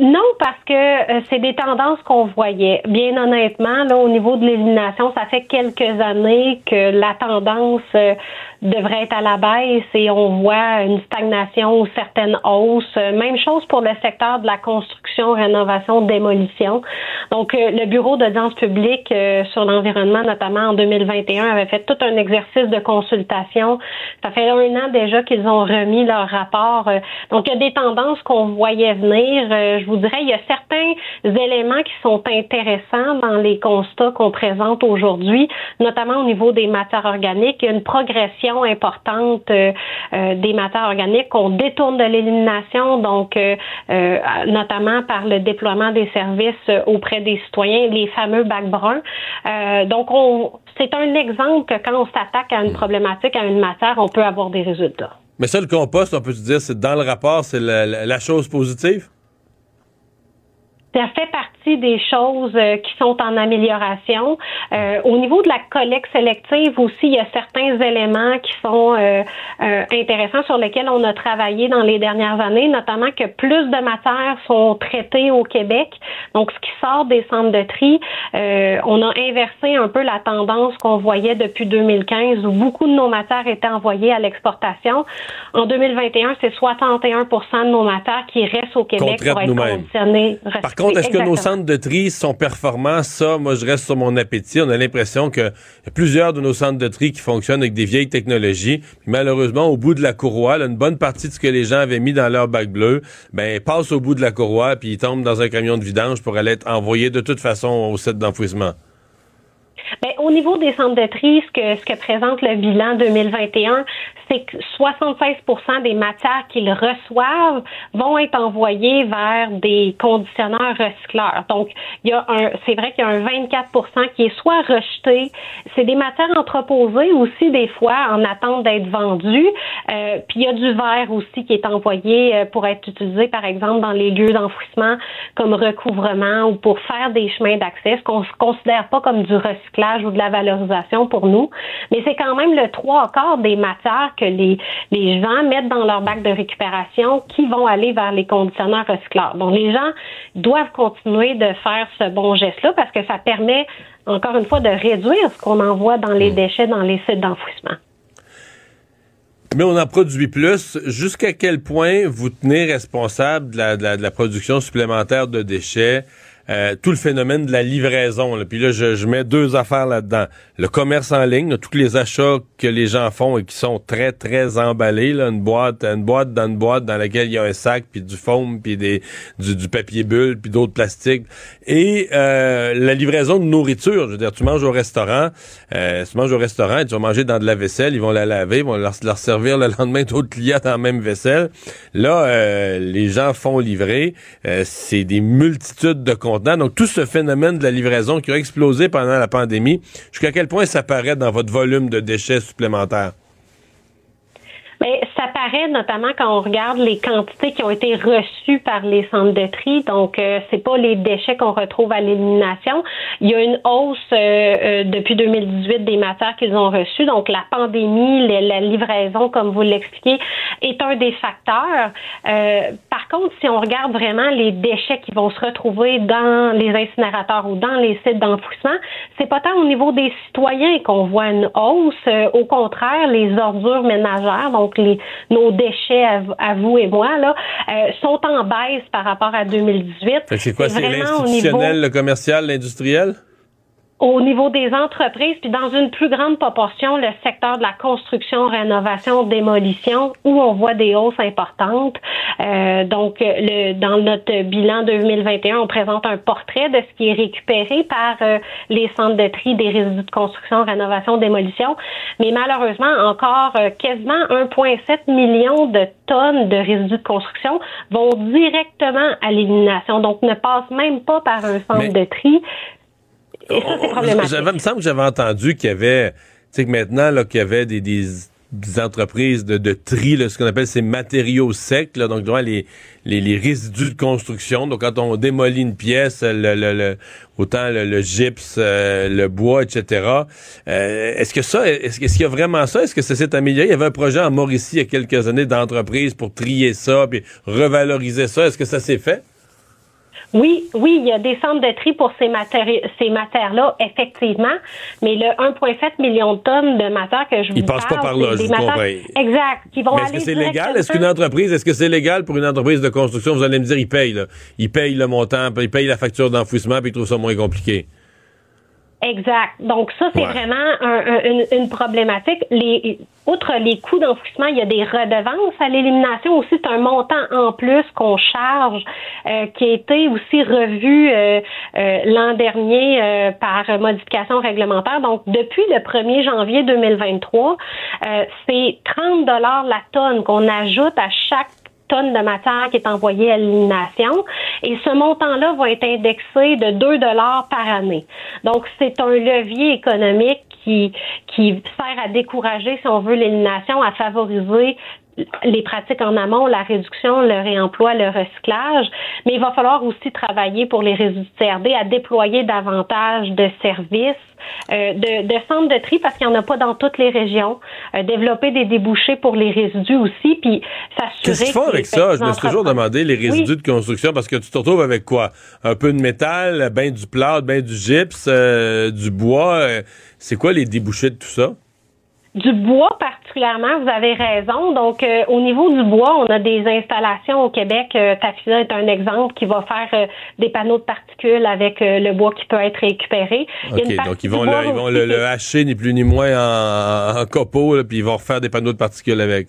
Non, parce que euh, c'est des tendances qu'on voyait. Bien honnêtement, là, au niveau de l'élimination, ça fait quelques années que la tendance euh, devrait être à la baisse et on voit une stagnation ou certaines hausses. Euh, Même chose pour le secteur de la construction, rénovation, démolition. Donc, euh, le Bureau d'audience publique euh, sur l'environnement, notamment en 2021, avait fait tout un exercice de consultation. Ça fait un an déjà qu'ils ont remis leur rapport. Euh, Donc, il y a des tendances qu'on voyait venir. Vous dirais, il y a certains éléments qui sont intéressants dans les constats qu'on présente aujourd'hui, notamment au niveau des matières organiques. Il y a une progression importante euh, euh, des matières organiques qu'on détourne de l'élimination, donc euh, notamment par le déploiement des services auprès des citoyens, les fameux bacs bruns. Donc, on, c'est un exemple que quand on s'attaque à une problématique, à une matière, on peut avoir des résultats. Mais ça, le compost, on peut se dire, c'est dans le rapport, c'est la chose positive? Ça fait partie des choses euh, qui sont en amélioration. Euh, au niveau de la collecte sélective aussi, il y a certains éléments qui sont euh, euh, intéressants sur lesquels on a travaillé dans les dernières années, notamment que plus de matières sont traitées au Québec. Donc, ce qui sort des centres de tri, euh, on a inversé un peu la tendance qu'on voyait depuis 2015 où beaucoup de nos matières étaient envoyées à l'exportation. En 2021, c'est 61 de nos matières qui restent au Québec pour être conditionnées. Contre, est-ce que nos centres de tri sont performants? Ça, moi, je reste sur mon appétit. On a l'impression que y a plusieurs de nos centres de tri qui fonctionnent avec des vieilles technologies. Puis malheureusement, au bout de la courroie, là, une bonne partie de ce que les gens avaient mis dans leur bac bleu, ben, passe au bout de la courroie puis ils tombent dans un camion de vidange pour aller être envoyés de toute façon au site d'enfouissement. Ben, au niveau des centres de tri, ce que, ce que présente le bilan 2021, c'est que 76% des matières qu'ils reçoivent vont être envoyées vers des conditionneurs recycleurs. Donc, il y a un, c'est vrai qu'il y a un 24% qui est soit rejeté, c'est des matières entreposées aussi des fois en attente d'être vendues, euh, puis il y a du verre aussi qui est envoyé euh, pour être utilisé par exemple dans les lieux d'enfouissement comme recouvrement ou pour faire des chemins d'accès, ce qu'on ne considère pas comme du recyclage recyclage ou de la valorisation pour nous, mais c'est quand même le trois quarts des matières que les, les gens mettent dans leur bac de récupération qui vont aller vers les conditionneurs recycleurs. Donc, les gens doivent continuer de faire ce bon geste-là parce que ça permet, encore une fois, de réduire ce qu'on envoie dans les mmh. déchets dans les sites d'enfouissement. Mais on en produit plus. Jusqu'à quel point vous tenez responsable de la, de la production supplémentaire de déchets? Euh, tout le phénomène de la livraison. Là. Puis là, je, je, mets deux affaires là-dedans. Le commerce en ligne, tous les achats que les gens font et qui sont très, très emballés. Là, une boîte, une boîte dans une boîte dans laquelle il y a un sac, puis du foam, puis des, du, du papier bulle, puis d'autres plastiques. Et euh, la livraison de nourriture. Je veux dire, tu manges au restaurant, euh, tu manges au restaurant et tu vas manger dans de la vaisselle, ils vont la laver, ils vont leur, servir le lendemain d'autres clients dans la même vaisselle. Là, euh, les gens font livrer. Euh, c'est des multitudes de contenus donc, tout ce phénomène de la livraison qui a explosé pendant la pandémie, jusqu'à quel point ça paraît dans votre volume de déchets supplémentaires? Mais ça paraît notamment quand on regarde les quantités qui ont été reçues par les centres de tri. Donc, euh, c'est pas les déchets qu'on retrouve à l'élimination. Il y a une hausse euh, euh, depuis 2018 des matières qu'ils ont reçues. Donc, la pandémie, la livraison, comme vous l'expliquez, est un des facteurs. par contre, si on regarde vraiment les déchets qui vont se retrouver dans les incinérateurs ou dans les sites d'enfouissement, c'est pas tant au niveau des citoyens qu'on voit une hausse. au contraire, les ordures ménagères, les, nos déchets à, vous et moi, là, euh, sont en baisse par rapport à 2018. C'est quoi, c'est l'institutionnel, le commercial, l'industriel? Au niveau des entreprises, puis dans une plus grande proportion, le secteur de la construction, rénovation, démolition, où on voit des hausses importantes. Euh, donc, le, dans notre bilan 2021, on présente un portrait de ce qui est récupéré par euh, les centres de tri des résidus de construction, rénovation, démolition. Mais malheureusement, encore euh, quasiment 1,7 million de tonnes de résidus de construction vont directement à l'élimination. Donc, ne passent même pas par un centre de tri. Il me semble que j'avais entendu qu'il y avait, tu sais, que maintenant, là, qu'il y avait des, des, entreprises de, de tri, là, ce qu'on appelle ces matériaux secs, là, donc les, les, les, résidus de construction. Donc, quand on démolit une pièce, le, le, autant le, gypse, euh, le bois, etc. Euh, est-ce que ça, est-ce, qu'il y a vraiment ça? Est-ce que ça s'est amélioré? Il y avait un projet en Mauricie il y a quelques années d'entreprise pour trier ça, puis revaloriser ça. Est-ce que ça s'est fait? Oui, oui, il y a des centres de tri pour ces matières, ces matières-là, effectivement, mais le 1,7 million de tonnes de matières que je vous Ils passent pas par là, je vous Exact. Qui vont mais est-ce que c'est légal? Est-ce qu'une entreprise, est-ce que c'est légal pour une entreprise de construction? Vous allez me dire, ils payent, là. Ils payent le montant, ils payent la facture d'enfouissement, puis ils trouvent ça moins compliqué. Exact. Donc ça, c'est vraiment une, une, problématique. Les, outre les coûts d'enfouissement, il y a des redevances à l'élimination aussi. C'est un montant en plus qu'on charge, euh, qui a été aussi revu euh, euh, l'an dernier par modification réglementaire. Donc depuis le 1er janvier 2023, c'est 30 dollars la tonne qu'on ajoute à chaque tonnes de matière qui est envoyée à l'élimination. Et ce montant-là va être indexé de 2 dollars par année. Donc, c'est un levier économique qui, qui sert à décourager, si on veut, l'élimination, à favoriser les pratiques en amont, la réduction, le réemploi, le recyclage, mais il va falloir aussi travailler pour les résidus de CRD à déployer davantage de services, euh, de, de, centres de tri parce qu'il n'y en a pas dans toutes les régions, euh, développer des débouchés pour les résidus aussi, puis s'assurer. Qu'est-ce qu'il faut avec ça? Je me suis toujours demandé les résidus de construction parce que tu te retrouves avec quoi? Un peu de métal, ben du plâtre, ben du gypse, euh, du bois. c'est quoi les débouchés de tout ça? Du bois particulièrement, vous avez raison. Donc, euh, au niveau du bois, on a des installations au Québec. Euh, Tafisa est un exemple qui va faire euh, des panneaux de particules avec euh, le bois qui peut être récupéré. OK, donc ils vont, le, ils vont le, hacher ni plus ni moins en, en copeaux, puis ils vont refaire des panneaux de particules avec.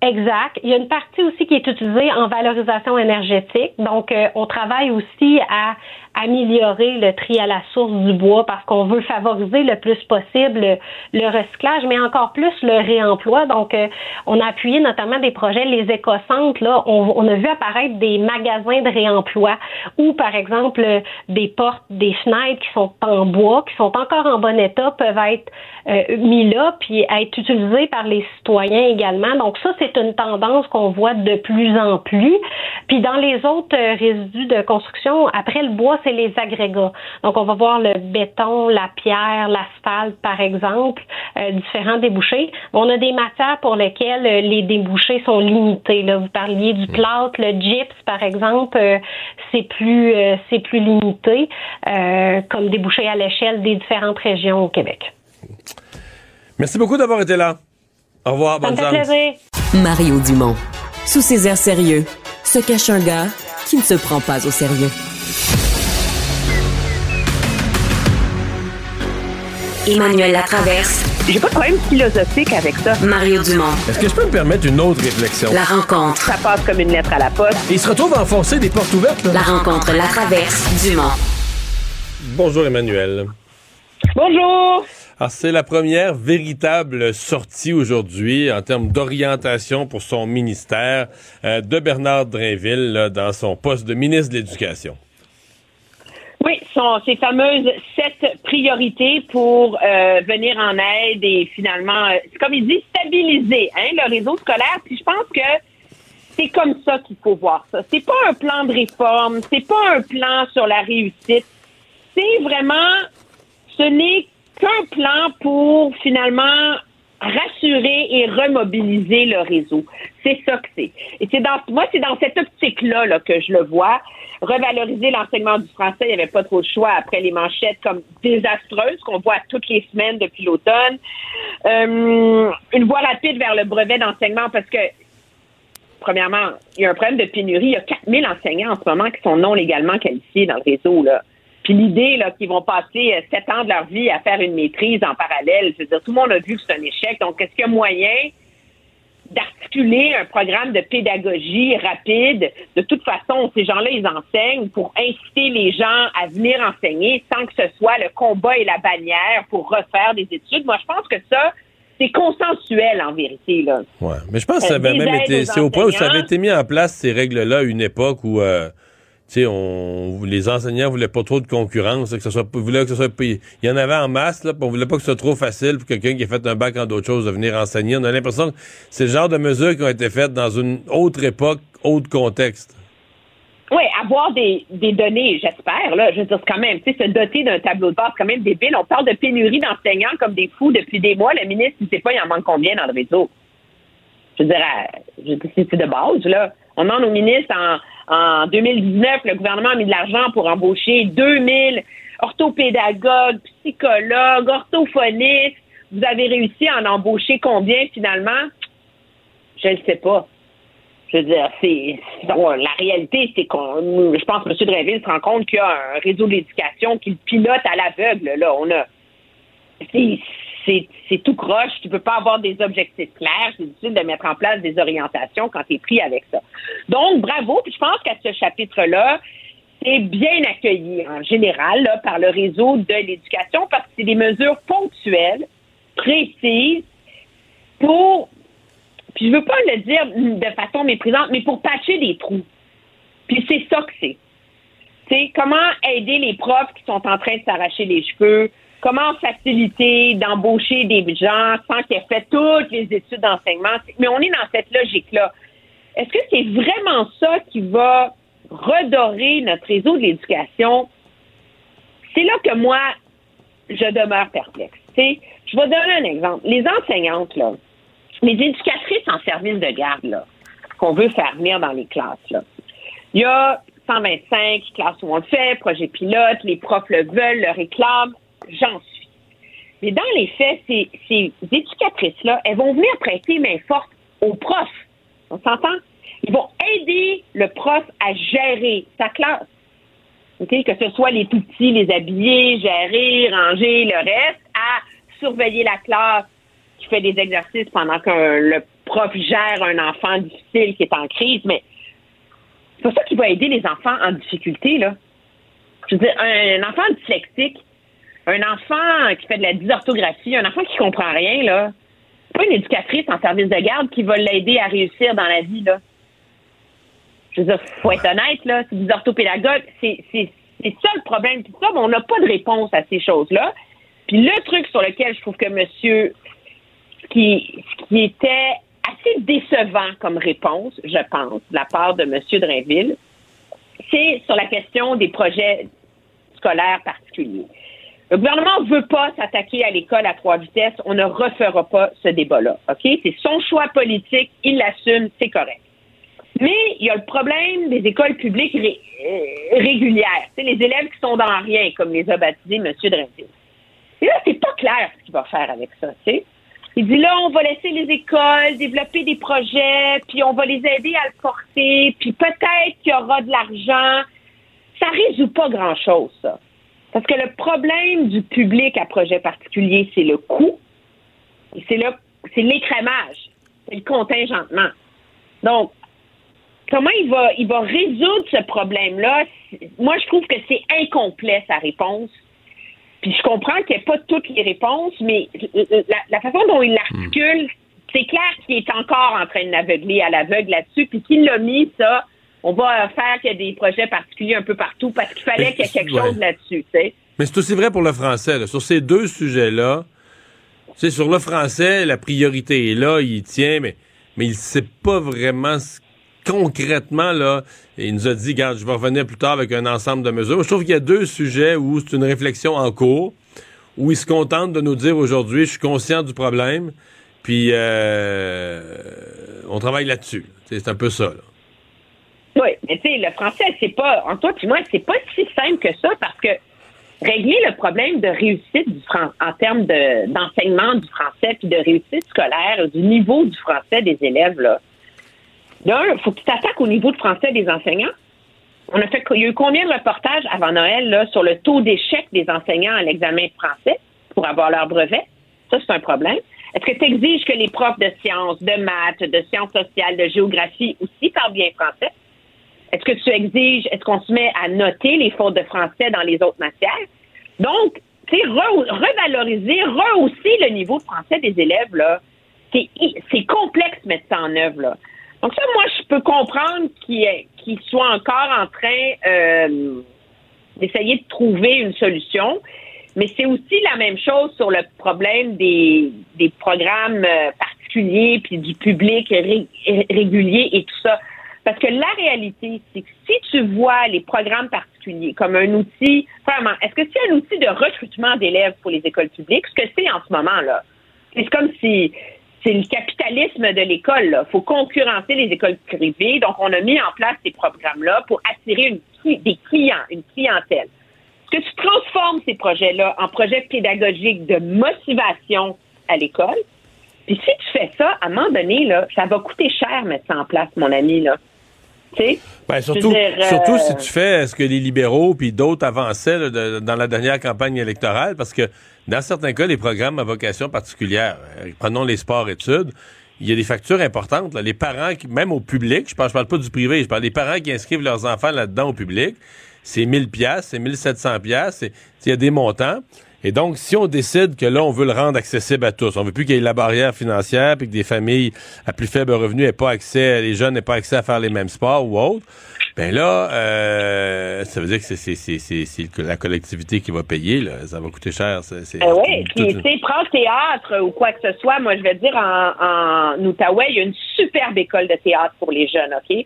Exact. Il y a une partie aussi qui est utilisée en valorisation énergétique. Donc, on travaille aussi à améliorer le tri à la source du bois parce qu'on veut favoriser le plus possible le recyclage, mais encore plus le réemploi. Donc, euh, on a appuyé notamment des projets, les écocentres, là, on, a vu apparaître des magasins de réemploi où, par exemple, des portes, des fenêtres qui sont en bois, qui sont encore en bon état, peuvent être euh, mis là, puis être utilisés par les citoyens également. Donc, ça, c'est une tendance qu'on voit de plus en plus. Puis, dans les autres euh, résidus de construction, après le bois, c'est les agrégats. Donc, on va voir le béton, la pierre, l'asphalte, par exemple, euh, différents débouchés. On a des matières pour lesquelles euh, les débouchés sont limités. Là. Vous parliez du plâtre, le gyps, par exemple, euh, c'est plus c'est plus limité comme débouché à l'échelle des différentes régions au Québec. Merci beaucoup d'avoir été là. Au revoir, bonne Ça plaisir. Mario Dumont. Sous ses airs sérieux, se cache un gars qui ne se prend pas au sérieux. Emmanuel Latraverse. J'ai pas de problème philosophique avec ça. Mario Dumont. Est-ce que je peux me permettre une autre réflexion? La rencontre. Ça passe comme une lettre à la poste. il se retrouve à enfoncer des portes ouvertes. La rencontre, la traverse, Dumont. Bonjour Emmanuel. Bonjour. Alors, c'est la première véritable sortie aujourd'hui en termes d'orientation pour son ministère euh, de Bernard Drainville dans son poste de ministre de l'Éducation. Oui, sont ces fameuses sept priorités pour euh, venir en aide et finalement, euh, comme il dit, stabiliser hein, le réseau scolaire. Puis je pense que c'est comme ça qu'il faut voir ça. C'est pas un plan de réforme, c'est pas un plan sur la réussite. C'est vraiment, ce n'est qu'un plan pour finalement rassurer et remobiliser le réseau. C'est ça que c'est. Et c'est dans, moi, c'est dans cette optique-là là, que je le vois. Revaloriser l'enseignement du français, il n'y avait pas trop de choix après les manchettes comme désastreuses qu'on voit toutes les semaines depuis l'automne. Euh, une voie rapide vers le brevet d'enseignement parce que premièrement, il y a un problème de pénurie. Il y a 4000 enseignants en ce moment qui sont non légalement qualifiés dans le réseau. Là. Puis l'idée là qu'ils vont passer euh, sept ans de leur vie à faire une maîtrise en parallèle, je veux dire, tout le monde a vu que c'est un échec. Donc, est-ce qu'il y a moyen d'articuler un programme de pédagogie rapide? De toute façon, ces gens-là, ils enseignent pour inciter les gens à venir enseigner sans que ce soit le combat et la bannière pour refaire des études. Moi, je pense que ça, c'est consensuel en vérité. Là. Ouais, mais je pense que ça avait euh, même été. C'est au point où ça avait été mis en place, ces règles-là, à une époque où. Euh, sais, on, les enseignants voulaient pas trop de concurrence, que ce soit, voulaient que ce soit, il y en avait en masse, là, on voulait pas que ce soit trop facile pour quelqu'un qui a fait un bac en d'autres choses de venir enseigner. On a l'impression que c'est le genre de mesures qui ont été faites dans une autre époque, autre contexte. Oui, avoir des, des données, j'espère, là, je veux dire, quand même, tu sais, se doter d'un tableau de bord, c'est quand même débile. On parle de pénurie d'enseignants comme des fous depuis des mois. Le ministre, ne sait pas, il en manque combien dans le réseau. Je veux dire, euh, c'est de base, là. On demande au ministre en, en 2019, le gouvernement a mis de l'argent pour embaucher 2000 orthopédagogues, psychologues, orthophonistes. Vous avez réussi à en embaucher combien finalement? Je ne sais pas. Je veux dire, c'est la réalité, c'est qu'on, je pense que M. Dreville se rend compte qu'il y a un réseau d'éducation qui le pilote à l'aveugle. Là, on a, c'est tout croche. Tu peux pas avoir des objectifs clairs. C'est difficile de mettre en place des orientations quand tu es pris avec ça. Donc, bravo. Puis je pense qu'à ce chapitre-là, c'est bien accueilli en général par le réseau de l'éducation parce que c'est des mesures ponctuelles, précises, pour, puis je veux pas le dire de façon méprisante, mais pour patcher des trous. Puis c'est ça que c'est. C'est comment aider les profs qui sont en train de s'arracher les cheveux, comment faciliter d'embaucher des gens sans aient fait toutes les études d'enseignement? Mais on est dans cette logique-là. Est-ce que c'est vraiment ça qui va redorer notre réseau de l'éducation? C'est là que moi, je demeure perplexe. je vais donner un exemple. Les enseignantes, là, les éducatrices en service de garde, qu'on veut faire venir dans les classes, là, il y a 125 classes où on le fait, projet pilote, les profs le veulent, le réclament j'en suis. Mais dans les faits, ces, ces éducatrices-là, elles vont venir prêter main forte aux profs. On s'entend? Ils vont aider le prof à gérer sa classe. Que ce soit les tout petits, les habiller, gérer, ranger, le reste, à surveiller la classe qui fait des exercices pendant que le prof gère un enfant difficile qui est en crise. Mais c'est pas ça qui va aider les enfants en difficulté, là. Je veux dire, un enfant dyslexique, un enfant qui fait de la dysorthographie, un enfant qui comprend rien, là, pas une éducatrice en service de garde qui va l'aider à réussir dans la vie, là. Je veux dire, faut être honnête, là, c'est des orthopédagogues, c'est, ça le problème. Puis ça, on n'a pas de réponse à ces choses-là. Puis le truc sur lequel je trouve que monsieur, qui, qui était assez décevant comme réponse, je pense, de la part de monsieur Drainville, c'est sur la question des projets scolaire particulier. Le gouvernement veut pas s'attaquer à l'école à trois vitesses. On ne refera pas ce débat-là. OK? C'est son choix politique. Il l'assume. C'est correct. Mais il y a le problème des écoles publiques euh, régulières. C'est les élèves qui sont dans rien, comme les a baptisés M. Drainville. Et là, c'est pas clair ce qu'il va faire avec ça. sais. Il dit là, on va laisser les écoles développer des projets, puis on va les aider à le porter, puis peut-être qu'il y aura de l'argent. Ça résout pas grand-chose, ça. Parce que le problème du public à projet particulier, c'est le coût, et c'est le, c'est l'écrémage, c'est le contingentement. Donc, comment il va, il va résoudre ce problème-là? Moi, je trouve que c'est incomplet, sa réponse. Puis je comprends qu'il n'y ait pas toutes les réponses, mais la, façon dont il l'articule, c'est clair qu'il est encore en train de naveugler à l'aveugle là-dessus, puis qu'il l'a mis, ça, on va faire qu'il y ait des projets particuliers un peu partout parce qu'il fallait qu'il y ait quelque chose là-dessus, tu sais. Mais c'est aussi vrai pour le français, Sur ces deux sujets-là, tu sur le français, la priorité est là, il tient, mais, mais il sait pas vraiment ce concrètement, là, il nous a dit, regarde, je vais revenir plus tard avec un ensemble de mesures. Je trouve qu'il y a deux sujets où c'est une réflexion en cours, où il se contente de nous dire aujourd'hui, je suis conscient du problème, puis euh, on travaille là-dessus. C'est un peu ça. Oui, mais tu sais, le français, c'est pas, en toi puis moi, c'est pas si simple que ça parce que régler le problème de réussite du en termes d'enseignement du français puis de réussite scolaire, du niveau du français des élèves, là, D'un, il faut que tu t'attaques au niveau de français des enseignants. On a fait, il y a eu combien de reportages avant Noël là, sur le taux d'échec des enseignants à l'examen de français pour avoir leur brevet? Ça, c'est un problème. Est-ce que tu exiges que les profs de sciences, de maths, de sciences sociales, de géographie aussi parlent bien français? Est-ce que tu exiges, est-ce qu'on se met à noter les fautes de français dans les autres matières? Donc, tu sais, revaloriser, rehausser le niveau de français des élèves, là, c'est complexe de mettre ça en œuvre, là. Donc ça, moi, je peux comprendre qu'il soit encore en train euh, d'essayer de trouver une solution. Mais c'est aussi la même chose sur le problème des, des programmes euh, particuliers, puis du public régulier et tout ça. Parce que la réalité, c'est que si tu vois les programmes particuliers comme un outil, vraiment, est-ce que c'est un outil de recrutement d'élèves pour les écoles publiques? Ce que c'est en ce moment, là. C'est comme si c'est le capitalisme de l'école. Il faut concurrencer les écoles privées. Donc, on a mis en place ces programmes-là pour attirer des clients, une clientèle. Est-ce que tu transformes ces projets-là en projets pédagogiques de motivation à l'école? Puis si tu fais ça, à un moment donné, là, ça va coûter cher mettre ça en place, mon ami. Là. Ben, surtout, surtout si tu fais ce que les libéraux puis d'autres avançaient dans la dernière campagne électorale, parce que dans certains cas, les programmes à vocation particulière, euh, prenons les sports-études, il y a des factures importantes. Les parents, qui, même au public, je parle, parle pas du privé, je parle des parents qui inscrivent leurs enfants là-dedans au public, c'est 1000 pièces, c'est 1700 pièces, il y a des montants. Et donc, si on décide que là, on veut le rendre accessible à tous, on veut plus qu'il y ait la barrière financière, puis que des familles à plus faible revenu n'aient pas accès, les jeunes n'aient pas accès à faire les mêmes sports ou autres, ben là, euh, ça veut dire que c'est la collectivité qui va payer, là. ça va coûter cher. C'est, ben oui, puis tu sais, prends théâtre ou quoi que ce soit, moi je vais dire, en, en Outaouais, il y a une superbe école de théâtre pour les jeunes, OK?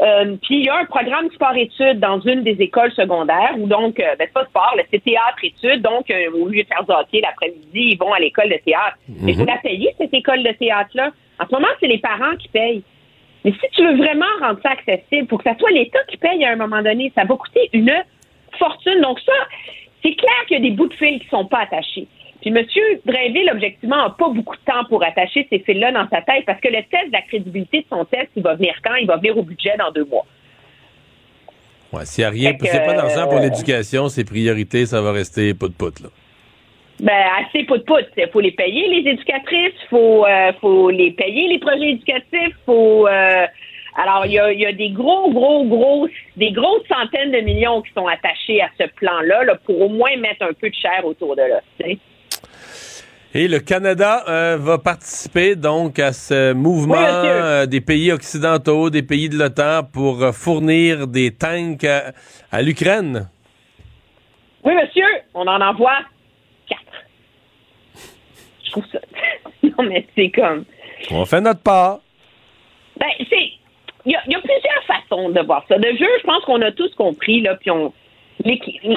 Euh, puis il y a un programme sport-études dans une des écoles secondaires où donc, euh, ben, c'est pas sport, c'est théâtre-études. Donc, euh, au lieu de faire hockey l'après-midi, ils vont à l'école de théâtre. Mais vous la payez, cette école de théâtre-là. En ce moment, c'est les parents qui payent. Mais si tu veux vraiment rendre ça accessible, pour que ça soit l'État qui paye à un moment donné, ça va coûter une fortune. Donc ça, c'est clair qu'il y a des bouts de fil qui sont pas attachés. Puis M. Drainville, objectivement, n'a pas beaucoup de temps pour attacher ces fils-là dans sa tête parce que le test de la crédibilité de son test, il va venir quand? Il va venir au budget dans deux mois. Ouais, s'il n'y a rien, c'est pas d'argent pour euh, l'éducation, ses priorités, ça va rester pout-pout, là. Ben, assez pout-pout. Il faut les payer, les éducatrices, il faut, euh, faut les payer, les projets éducatifs, faut... Euh, alors, il y a, y a, des gros, gros, gros, des grosses centaines de millions qui sont attachés à ce plan-là là, pour au moins mettre un peu de chair autour de là. Et le Canada euh, va participer donc à ce mouvement euh, des pays occidentaux, des pays de l'OTAN pour euh, fournir des tanks à, l'Ukraine. Oui, monsieur, on en envoie quatre. Je trouve ça. non, mais c'est comme. On fait notre part. Ben, c'est. Il y, a plusieurs façons de voir ça. De jeu, je pense qu'on a tous compris, là, puis on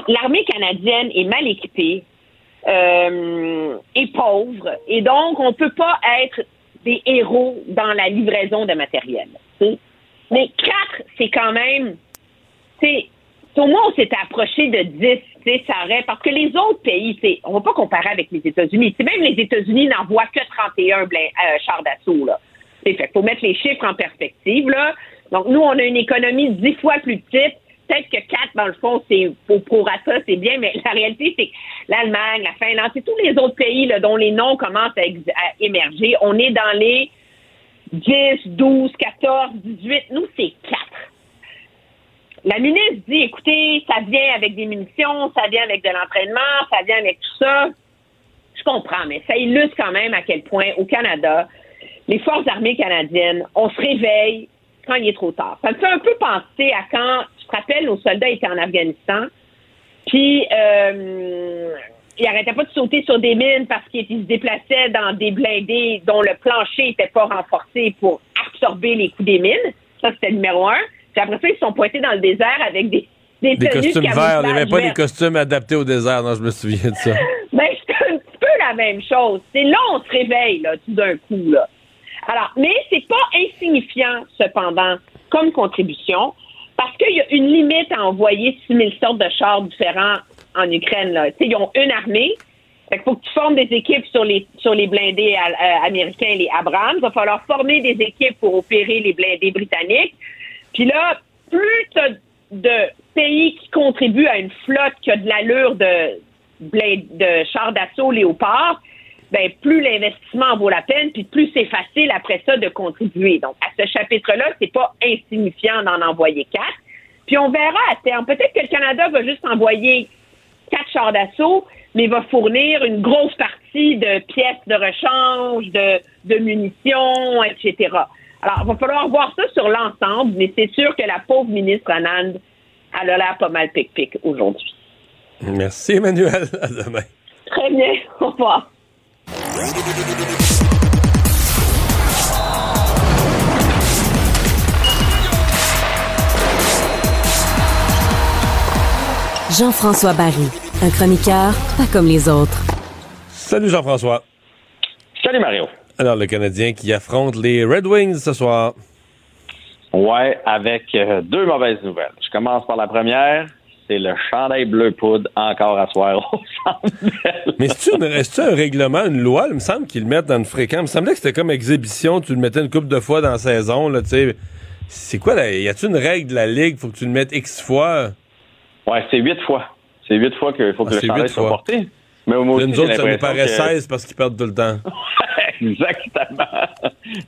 l'armée canadienne est mal équipée, euh, est pauvre, et donc on peut pas être des héros dans la livraison de matériel. Mais quatre, c'est quand même, c'est au moins on s'était approché de 10, ça aurait, parce que les autres pays, on va pas comparer avec les États-Unis. Même les États-Unis n'envoient que 31 blin, euh, chars d'assaut. C'est fait. Faut mettre les chiffres en perspective, là. Donc, nous, on a une économie dix fois plus petite. Peut-être que quatre, dans le fond, c'est pour prorata, c'est bien, mais la réalité, c'est que l'Allemagne, la Finlande, c'est tous les autres pays là, dont les noms commencent à, émerger. On est dans les 10, 12, 14, 18. Nous, c'est quatre. La ministre dit, écoutez, ça vient avec des munitions, ça vient avec de l'entraînement, ça vient avec tout ça. Je comprends, mais ça illustre quand même à quel point au Canada, les forces armées canadiennes, on se réveille quand il est trop tard. Ça me fait un peu penser à quand, je te rappelle, nos soldats étaient en Afghanistan, puis euh, ils n'arrêtaient pas de sauter sur des mines parce qu'ils se déplaçaient dans des blindés dont le plancher n'était pas renforcé pour absorber les coups des mines. Ça, c'était le numéro un. Puis après ça, ils se sont pointés dans le désert avec des, des, des costumes verts. Il n'y avait pas des costumes adaptés au désert. Non, je me souviens de ça. Ben, c'est un petit peu la même chose. C'est là, on se réveille, là, tout d'un coup, là. Alors, mais c'est pas insignifiant, cependant, comme contribution, parce qu'il y a une limite à envoyer 6 000 sortes de chars différents en Ukraine. Là. ils ont une armée. Il faut que tu formes des équipes sur les, sur les blindés euh, américains, les Abrams. Il va falloir former des équipes pour opérer les blindés britanniques. Puis là, plus tu as de pays qui contribuent à une flotte qui a de l'allure de, de chars d'assaut léopard, ben plus l'investissement vaut la peine, puis plus c'est facile après ça de contribuer. Donc, à ce chapitre-là, c'est pas insignifiant d'en envoyer quatre. Puis on verra à terme. Peut-être que le Canada va juste envoyer quatre chars d'assaut, mais va fournir une grosse partie de pièces de rechange, de, de munitions, etc. Alors, il va falloir voir ça sur l'ensemble, mais c'est sûr que la pauvre ministre Anand, elle a l'air pas mal pic-pic aujourd'hui. Merci, Emmanuel. À demain. Très bien. Au revoir. Jean-François Barry, un chroniqueur pas comme les autres. Salut Jean-François. Salut Mario. Alors, le Canadien qui affronte les Red Wings ce soir. Ouais, avec euh, deux mauvaises nouvelles. Je commence par la première c'est le chandail bleu poudre encore à soir au centre Mais c'est-tu un règlement, une loi? Il me semble qu'ils le mettent dans une fréquence. Il me semblait que c'était comme exhibition, tu le mettais une couple de fois dans la saison. Là, c'est quoi, là? Y a-tu une règle de la Ligue? Faut que tu le mettes X fois? Ouais, c'est huit fois. C'est huit fois qu'il faut que ah, le chandail soit porté. Mais au moins, nous autres, ça nous paraît 16 parce qu'ils perdent tout le temps. Exactement.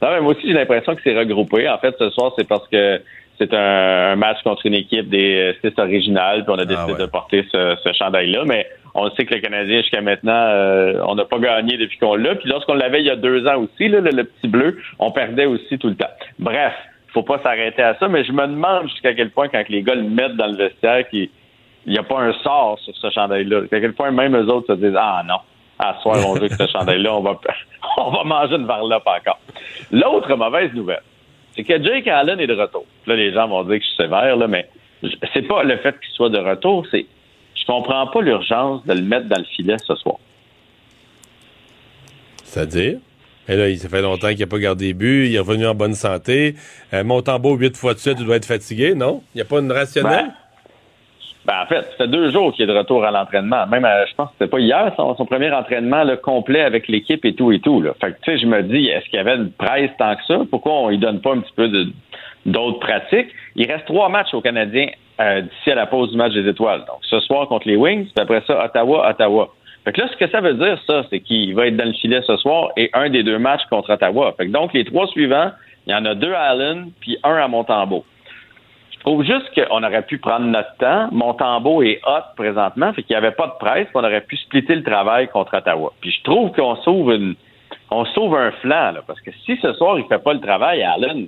Non, moi aussi, j'ai l'impression que c'est regroupé. En fait, ce soir, c'est parce que c'est un, match contre une équipe des six originales, puis on a décidé ah de porter ce, chandail-là. Mais on sait que le Canadien, jusqu'à maintenant, euh, on n'a pas gagné depuis qu'on l'a. Puis lorsqu'on l'avait il y a deux ans aussi, le, petit bleu, on perdait aussi tout le temps. Bref, faut pas s'arrêter à ça, mais je me demande jusqu'à quel point, quand les gars le mettent dans le vestiaire, qu'il n'y a pas un sort sur ce chandail-là. À quel point même eux autres se disent Ah non, à soir, on veut que ce chandail-là, on va, on va manger une varlope encore. L'autre mauvaise nouvelle, c'est que Jake Allen est de retour. Là, les gens vont dire que je suis sévère, là, mais c'est pas le fait qu'il soit de retour, c'est je comprends pas l'urgence de le mettre dans le filet ce soir. C'est-à-dire? Et là, il s'est fait longtemps qu'il n'a pas gardé but, il est revenu en bonne santé. Euh, Montembeau, huit fois de suite, il doit être fatigué, non? Il n'y a pas une rationnelle? Ben, ben, en fait, ça fait deux jours qu'il est de retour à l'entraînement. Même, euh, je pense que c'était pas hier, son, premier entraînement le complet avec l'équipe et tout et tout. Là. Fait que, tu sais, je me dis, est-ce qu'il y avait une presse tant que ça? Pourquoi on lui donne pas un petit peu d'autres pratiques? Il reste trois matchs aux Canadiens euh, d'ici à la pause du match des étoiles. Donc, ce soir contre les Wings, puis après ça, Ottawa, Ottawa. Fait que là, ce que ça veut dire, ça, c'est qu'il va être dans le filet ce soir et un des deux matchs contre Ottawa. Fait que donc, les trois suivants, il y en a deux à Allen, puis un à Montembeau. Je trouve juste qu'on aurait pu prendre notre temps. Montembeau est hot présentement, fait qu'il n'y avait pas de presse, on aurait pu splitter le travail contre Ottawa. Puis je trouve qu'on sauve une, sauve un flanc, là, parce que si ce soir il fait pas le travail Allen,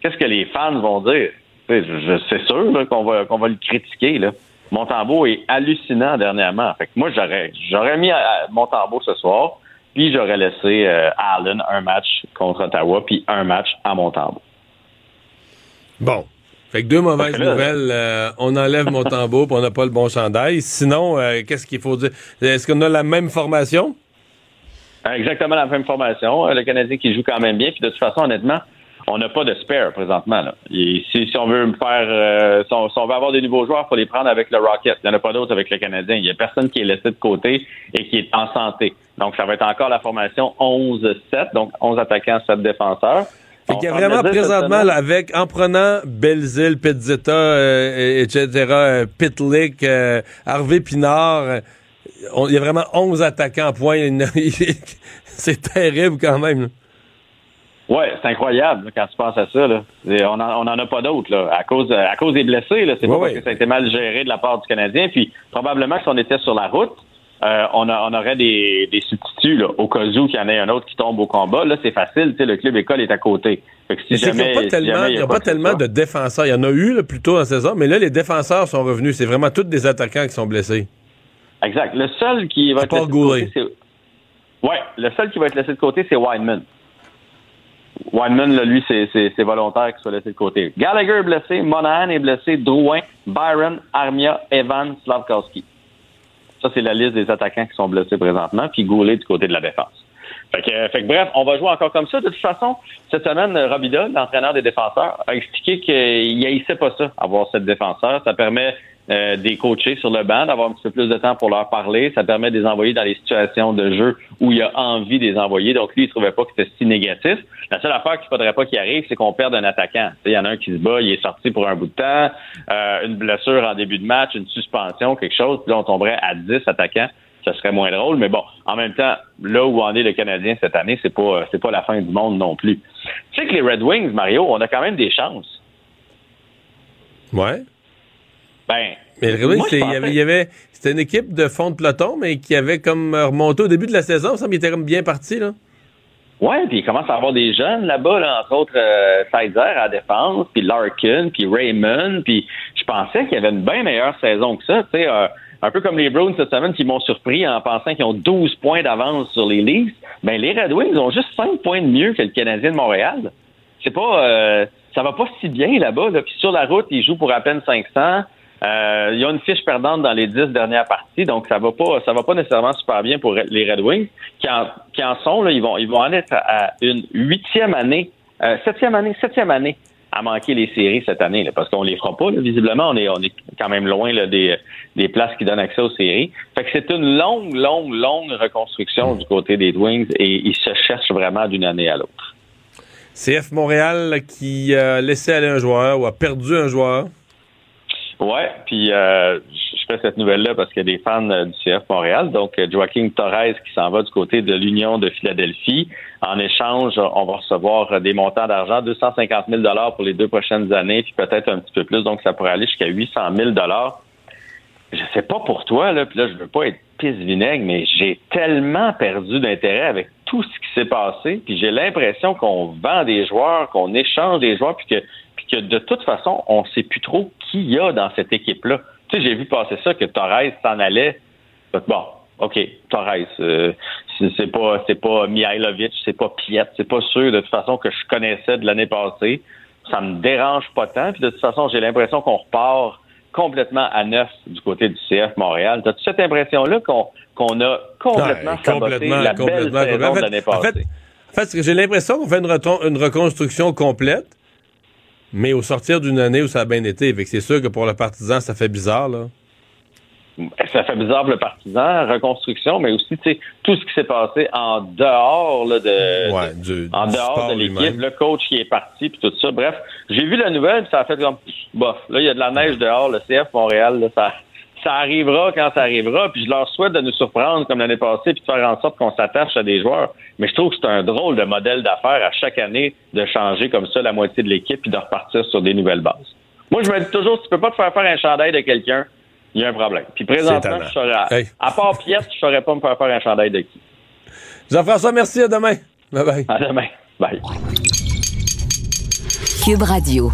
qu'est-ce que les fans vont dire? C'est sûr qu'on va, qu'on va le critiquer. Là. Montembeau est hallucinant dernièrement. Fait que moi, j'aurais, j'aurais mis Montembeau ce soir, puis j'aurais laissé euh, Allen un match contre Ottawa, puis un match à Montembeau. Bon, Fait que deux mauvaises Parce que là- nouvelles. euh, on enlève mon tambour puis on n'a pas le bon chandail. Sinon, euh, qu'est-ce qu'il faut dire? Est-ce qu'on a la même formation? Euh, Exactement la même formation. Euh, Le Canadien qui joue quand même bien. Puis de toute façon, honnêtement, on n'a pas de spare présentement. Là. Et si, si on veut faire, euh, si, on, si on veut avoir des nouveaux joueurs, il faut les prendre avec le Rocket. Il n'y en a pas d'autres avec le Canadien. Il n'y a personne qui est laissé de côté et qui est en santé. Donc, ça va être encore la formation 11-7, donc 11 attaquants, 7 défenseurs. Fait qu'il y a vraiment présentement, là, avec, en prenant Belzile, Pizzetta, euh, et- etc., euh, Pitlick, euh, Harvey Pinard, euh, il y a vraiment 11 attaquants à point. C'est terrible quand même. là. Ouais, c'est incroyable là, quand tu penses à ça. Là. On n'en on en a pas d'autres à cause à cause des blessés. C'est Ouais, pas parce que ça a été mal géré de la part du Canadien. Puis probablement que si on était sur la route, euh, on, a- on aurait des, des substituts là, au cas où qu'il y en ait un autre qui tombe au combat. Là, c'est facile. Le club école est à côté. Fait que si Mais c'est qu'il n'y a pas si tellement, il y a pas de défenseurs. Il y en a eu là, plus tôt dans saison, mais là, les défenseurs sont revenus. C'est vraiment tous des attaquants qui sont blessés. Exact. Le seul qui va À être laissé de côté, c'est. Ouais, le seul qui va être laissé de côté, c'est Wineman. Wineman, là, lui, c'est- c'est c'est volontaire qu'il soit laissé de côté. Gallagher est blessé, Monahan est blessé, Drouin, Byron, Armia, Evan, Slavkowski. Ça, c'est la liste des attaquants qui sont blessés présentement, puis Goulet du côté de la défense. Fait que, fait que bref, on va jouer encore comme ça. De toute façon, cette semaine, Robida, l'entraîneur des défenseurs, a expliqué qu'il haïssait pas ça, avoir cette défenseur. Ça permet euh, des coachés sur le banc, d'avoir un petit peu plus de temps pour leur parler. Ça permet de les envoyer dans les situations de jeu où il y a envie de les envoyer. Donc, lui, il trouvait pas que c'était si négatif. La seule affaire qu'il faudrait pas qu'il arrive, c'est qu'on perde un attaquant. Il y en a un qui se bat, il est sorti pour un bout de temps, euh, une blessure en début de match, une suspension, quelque chose, puis là, on tomberait à 10 attaquants. Ça serait moins drôle, mais bon, en même temps, là où en est le Canadien cette année, c'est pas c'est pas la fin du monde non plus. Tu sais que les Red Wings, Mario, on a quand même des chances. Ouais. Ben, Mais le Red Wings, moi, c'est- il y avait, il y avait- c'était une équipe de fond de peloton, mais qui avait comme euh, remonté au début de la saison. Il me semble qu'il était comme bien parti, là. Ouais, puis il commence à avoir des jeunes là-bas, là, entre autres euh, Sizer à la défense, puis Larkin, puis Raymond, puis je pensais qu'il y avait une bien meilleure saison que ça, tu sais, euh, un peu comme les Browns cette semaine qui m'ont surpris en pensant qu'ils ont 12 points d'avance sur les Leafs. Ben les Red Wings ont juste 5 points de mieux que le Canadien de Montréal. C'est pas euh, ça va pas si bien là-bas, là. puis sur la route, ils jouent pour à peine 500. Euh, il y a une fiche perdante dans les dix dernières parties, donc ça va pas, ça va pas nécessairement super bien pour les Red Wings, qui en, qui en sont là, ils vont, ils vont en être à une huitième année, euh, septième année, septième année à manquer les séries cette année, là, parce qu'on les fera pas. là. visiblement, on est, on est quand même loin là, des, des places qui donnent accès aux séries. Fait que c'est une longue, longue, longue reconstruction du côté des Wings et ils se cherchent vraiment d'une année à l'autre. CF Montréal qui a laissé aller un joueur ou a perdu un joueur. Ouais, puis euh, je fais cette nouvelle-là parce qu'il y a des fans euh, du CF Montréal. Donc, euh, Joaquin Torres qui s'en va du côté de l'Union de Philadelphie. En échange, on va recevoir euh, des montants d'argent, 250 000 pour les deux prochaines années, puis peut-être un petit peu plus. Donc, ça pourrait aller jusqu'à 800 000 Je sais pas pour toi, là, puis là, je veux pas être pisse vinaigre, mais j'ai tellement perdu d'intérêt avec tout ce qui s'est passé, puis j'ai l'impression qu'on vend des joueurs, qu'on échange des joueurs, puis que que de toute façon, on sait plus trop qui y a dans cette équipe-là. Tu sais, j'ai vu passer ça, que Torres s'en allait. Bon, OK, Torres, euh, c'est pas c'est pas Mihailovic, c'est pas Piet, c'est pas sûr de toute façon que je connaissais de l'année passée. Ça me dérange pas tant. Puis de toute façon, j'ai l'impression qu'on repart complètement à neuf du côté du CF Montréal. T'as-tu cette impression-là qu'on a complètement Ouais, saboté complètement, la belle complètement, saison complètement. de l'année En fait- passée? En fait, j'ai l'impression qu'on fait une, une reconstruction complète, mais au sortir d'une année où ça a bien été. C'est sûr que pour le partisan, ça fait bizarre, là. ça fait bizarre pour le partisan, reconstruction, mais aussi tout ce qui s'est passé en dehors là, de, Ouais, de- du- en du dehors de l'équipe, le coach qui est parti, puis tout ça. Bref, j'ai vu la nouvelle, puis ça a fait comme bof. Là, il y a de la neige dehors, le CF Montréal, là, ça, ça arrivera quand ça arrivera, puis je leur souhaite de nous surprendre comme l'année passée, puis de faire en sorte qu'on s'attache à des joueurs. Mais je trouve que c'est un drôle de modèle d'affaires à chaque année de changer comme ça la moitié de l'équipe puis de repartir sur des nouvelles bases. Moi, je me dis toujours, si tu peux pas te faire faire un chandail de quelqu'un, il y a un problème. Puis présentement, je saurais, Hey. à part Piette, je saurais pas me faire faire un chandail de qui. Jean-François, merci, à demain. Bye bye. À demain. Bye. Cube Radio.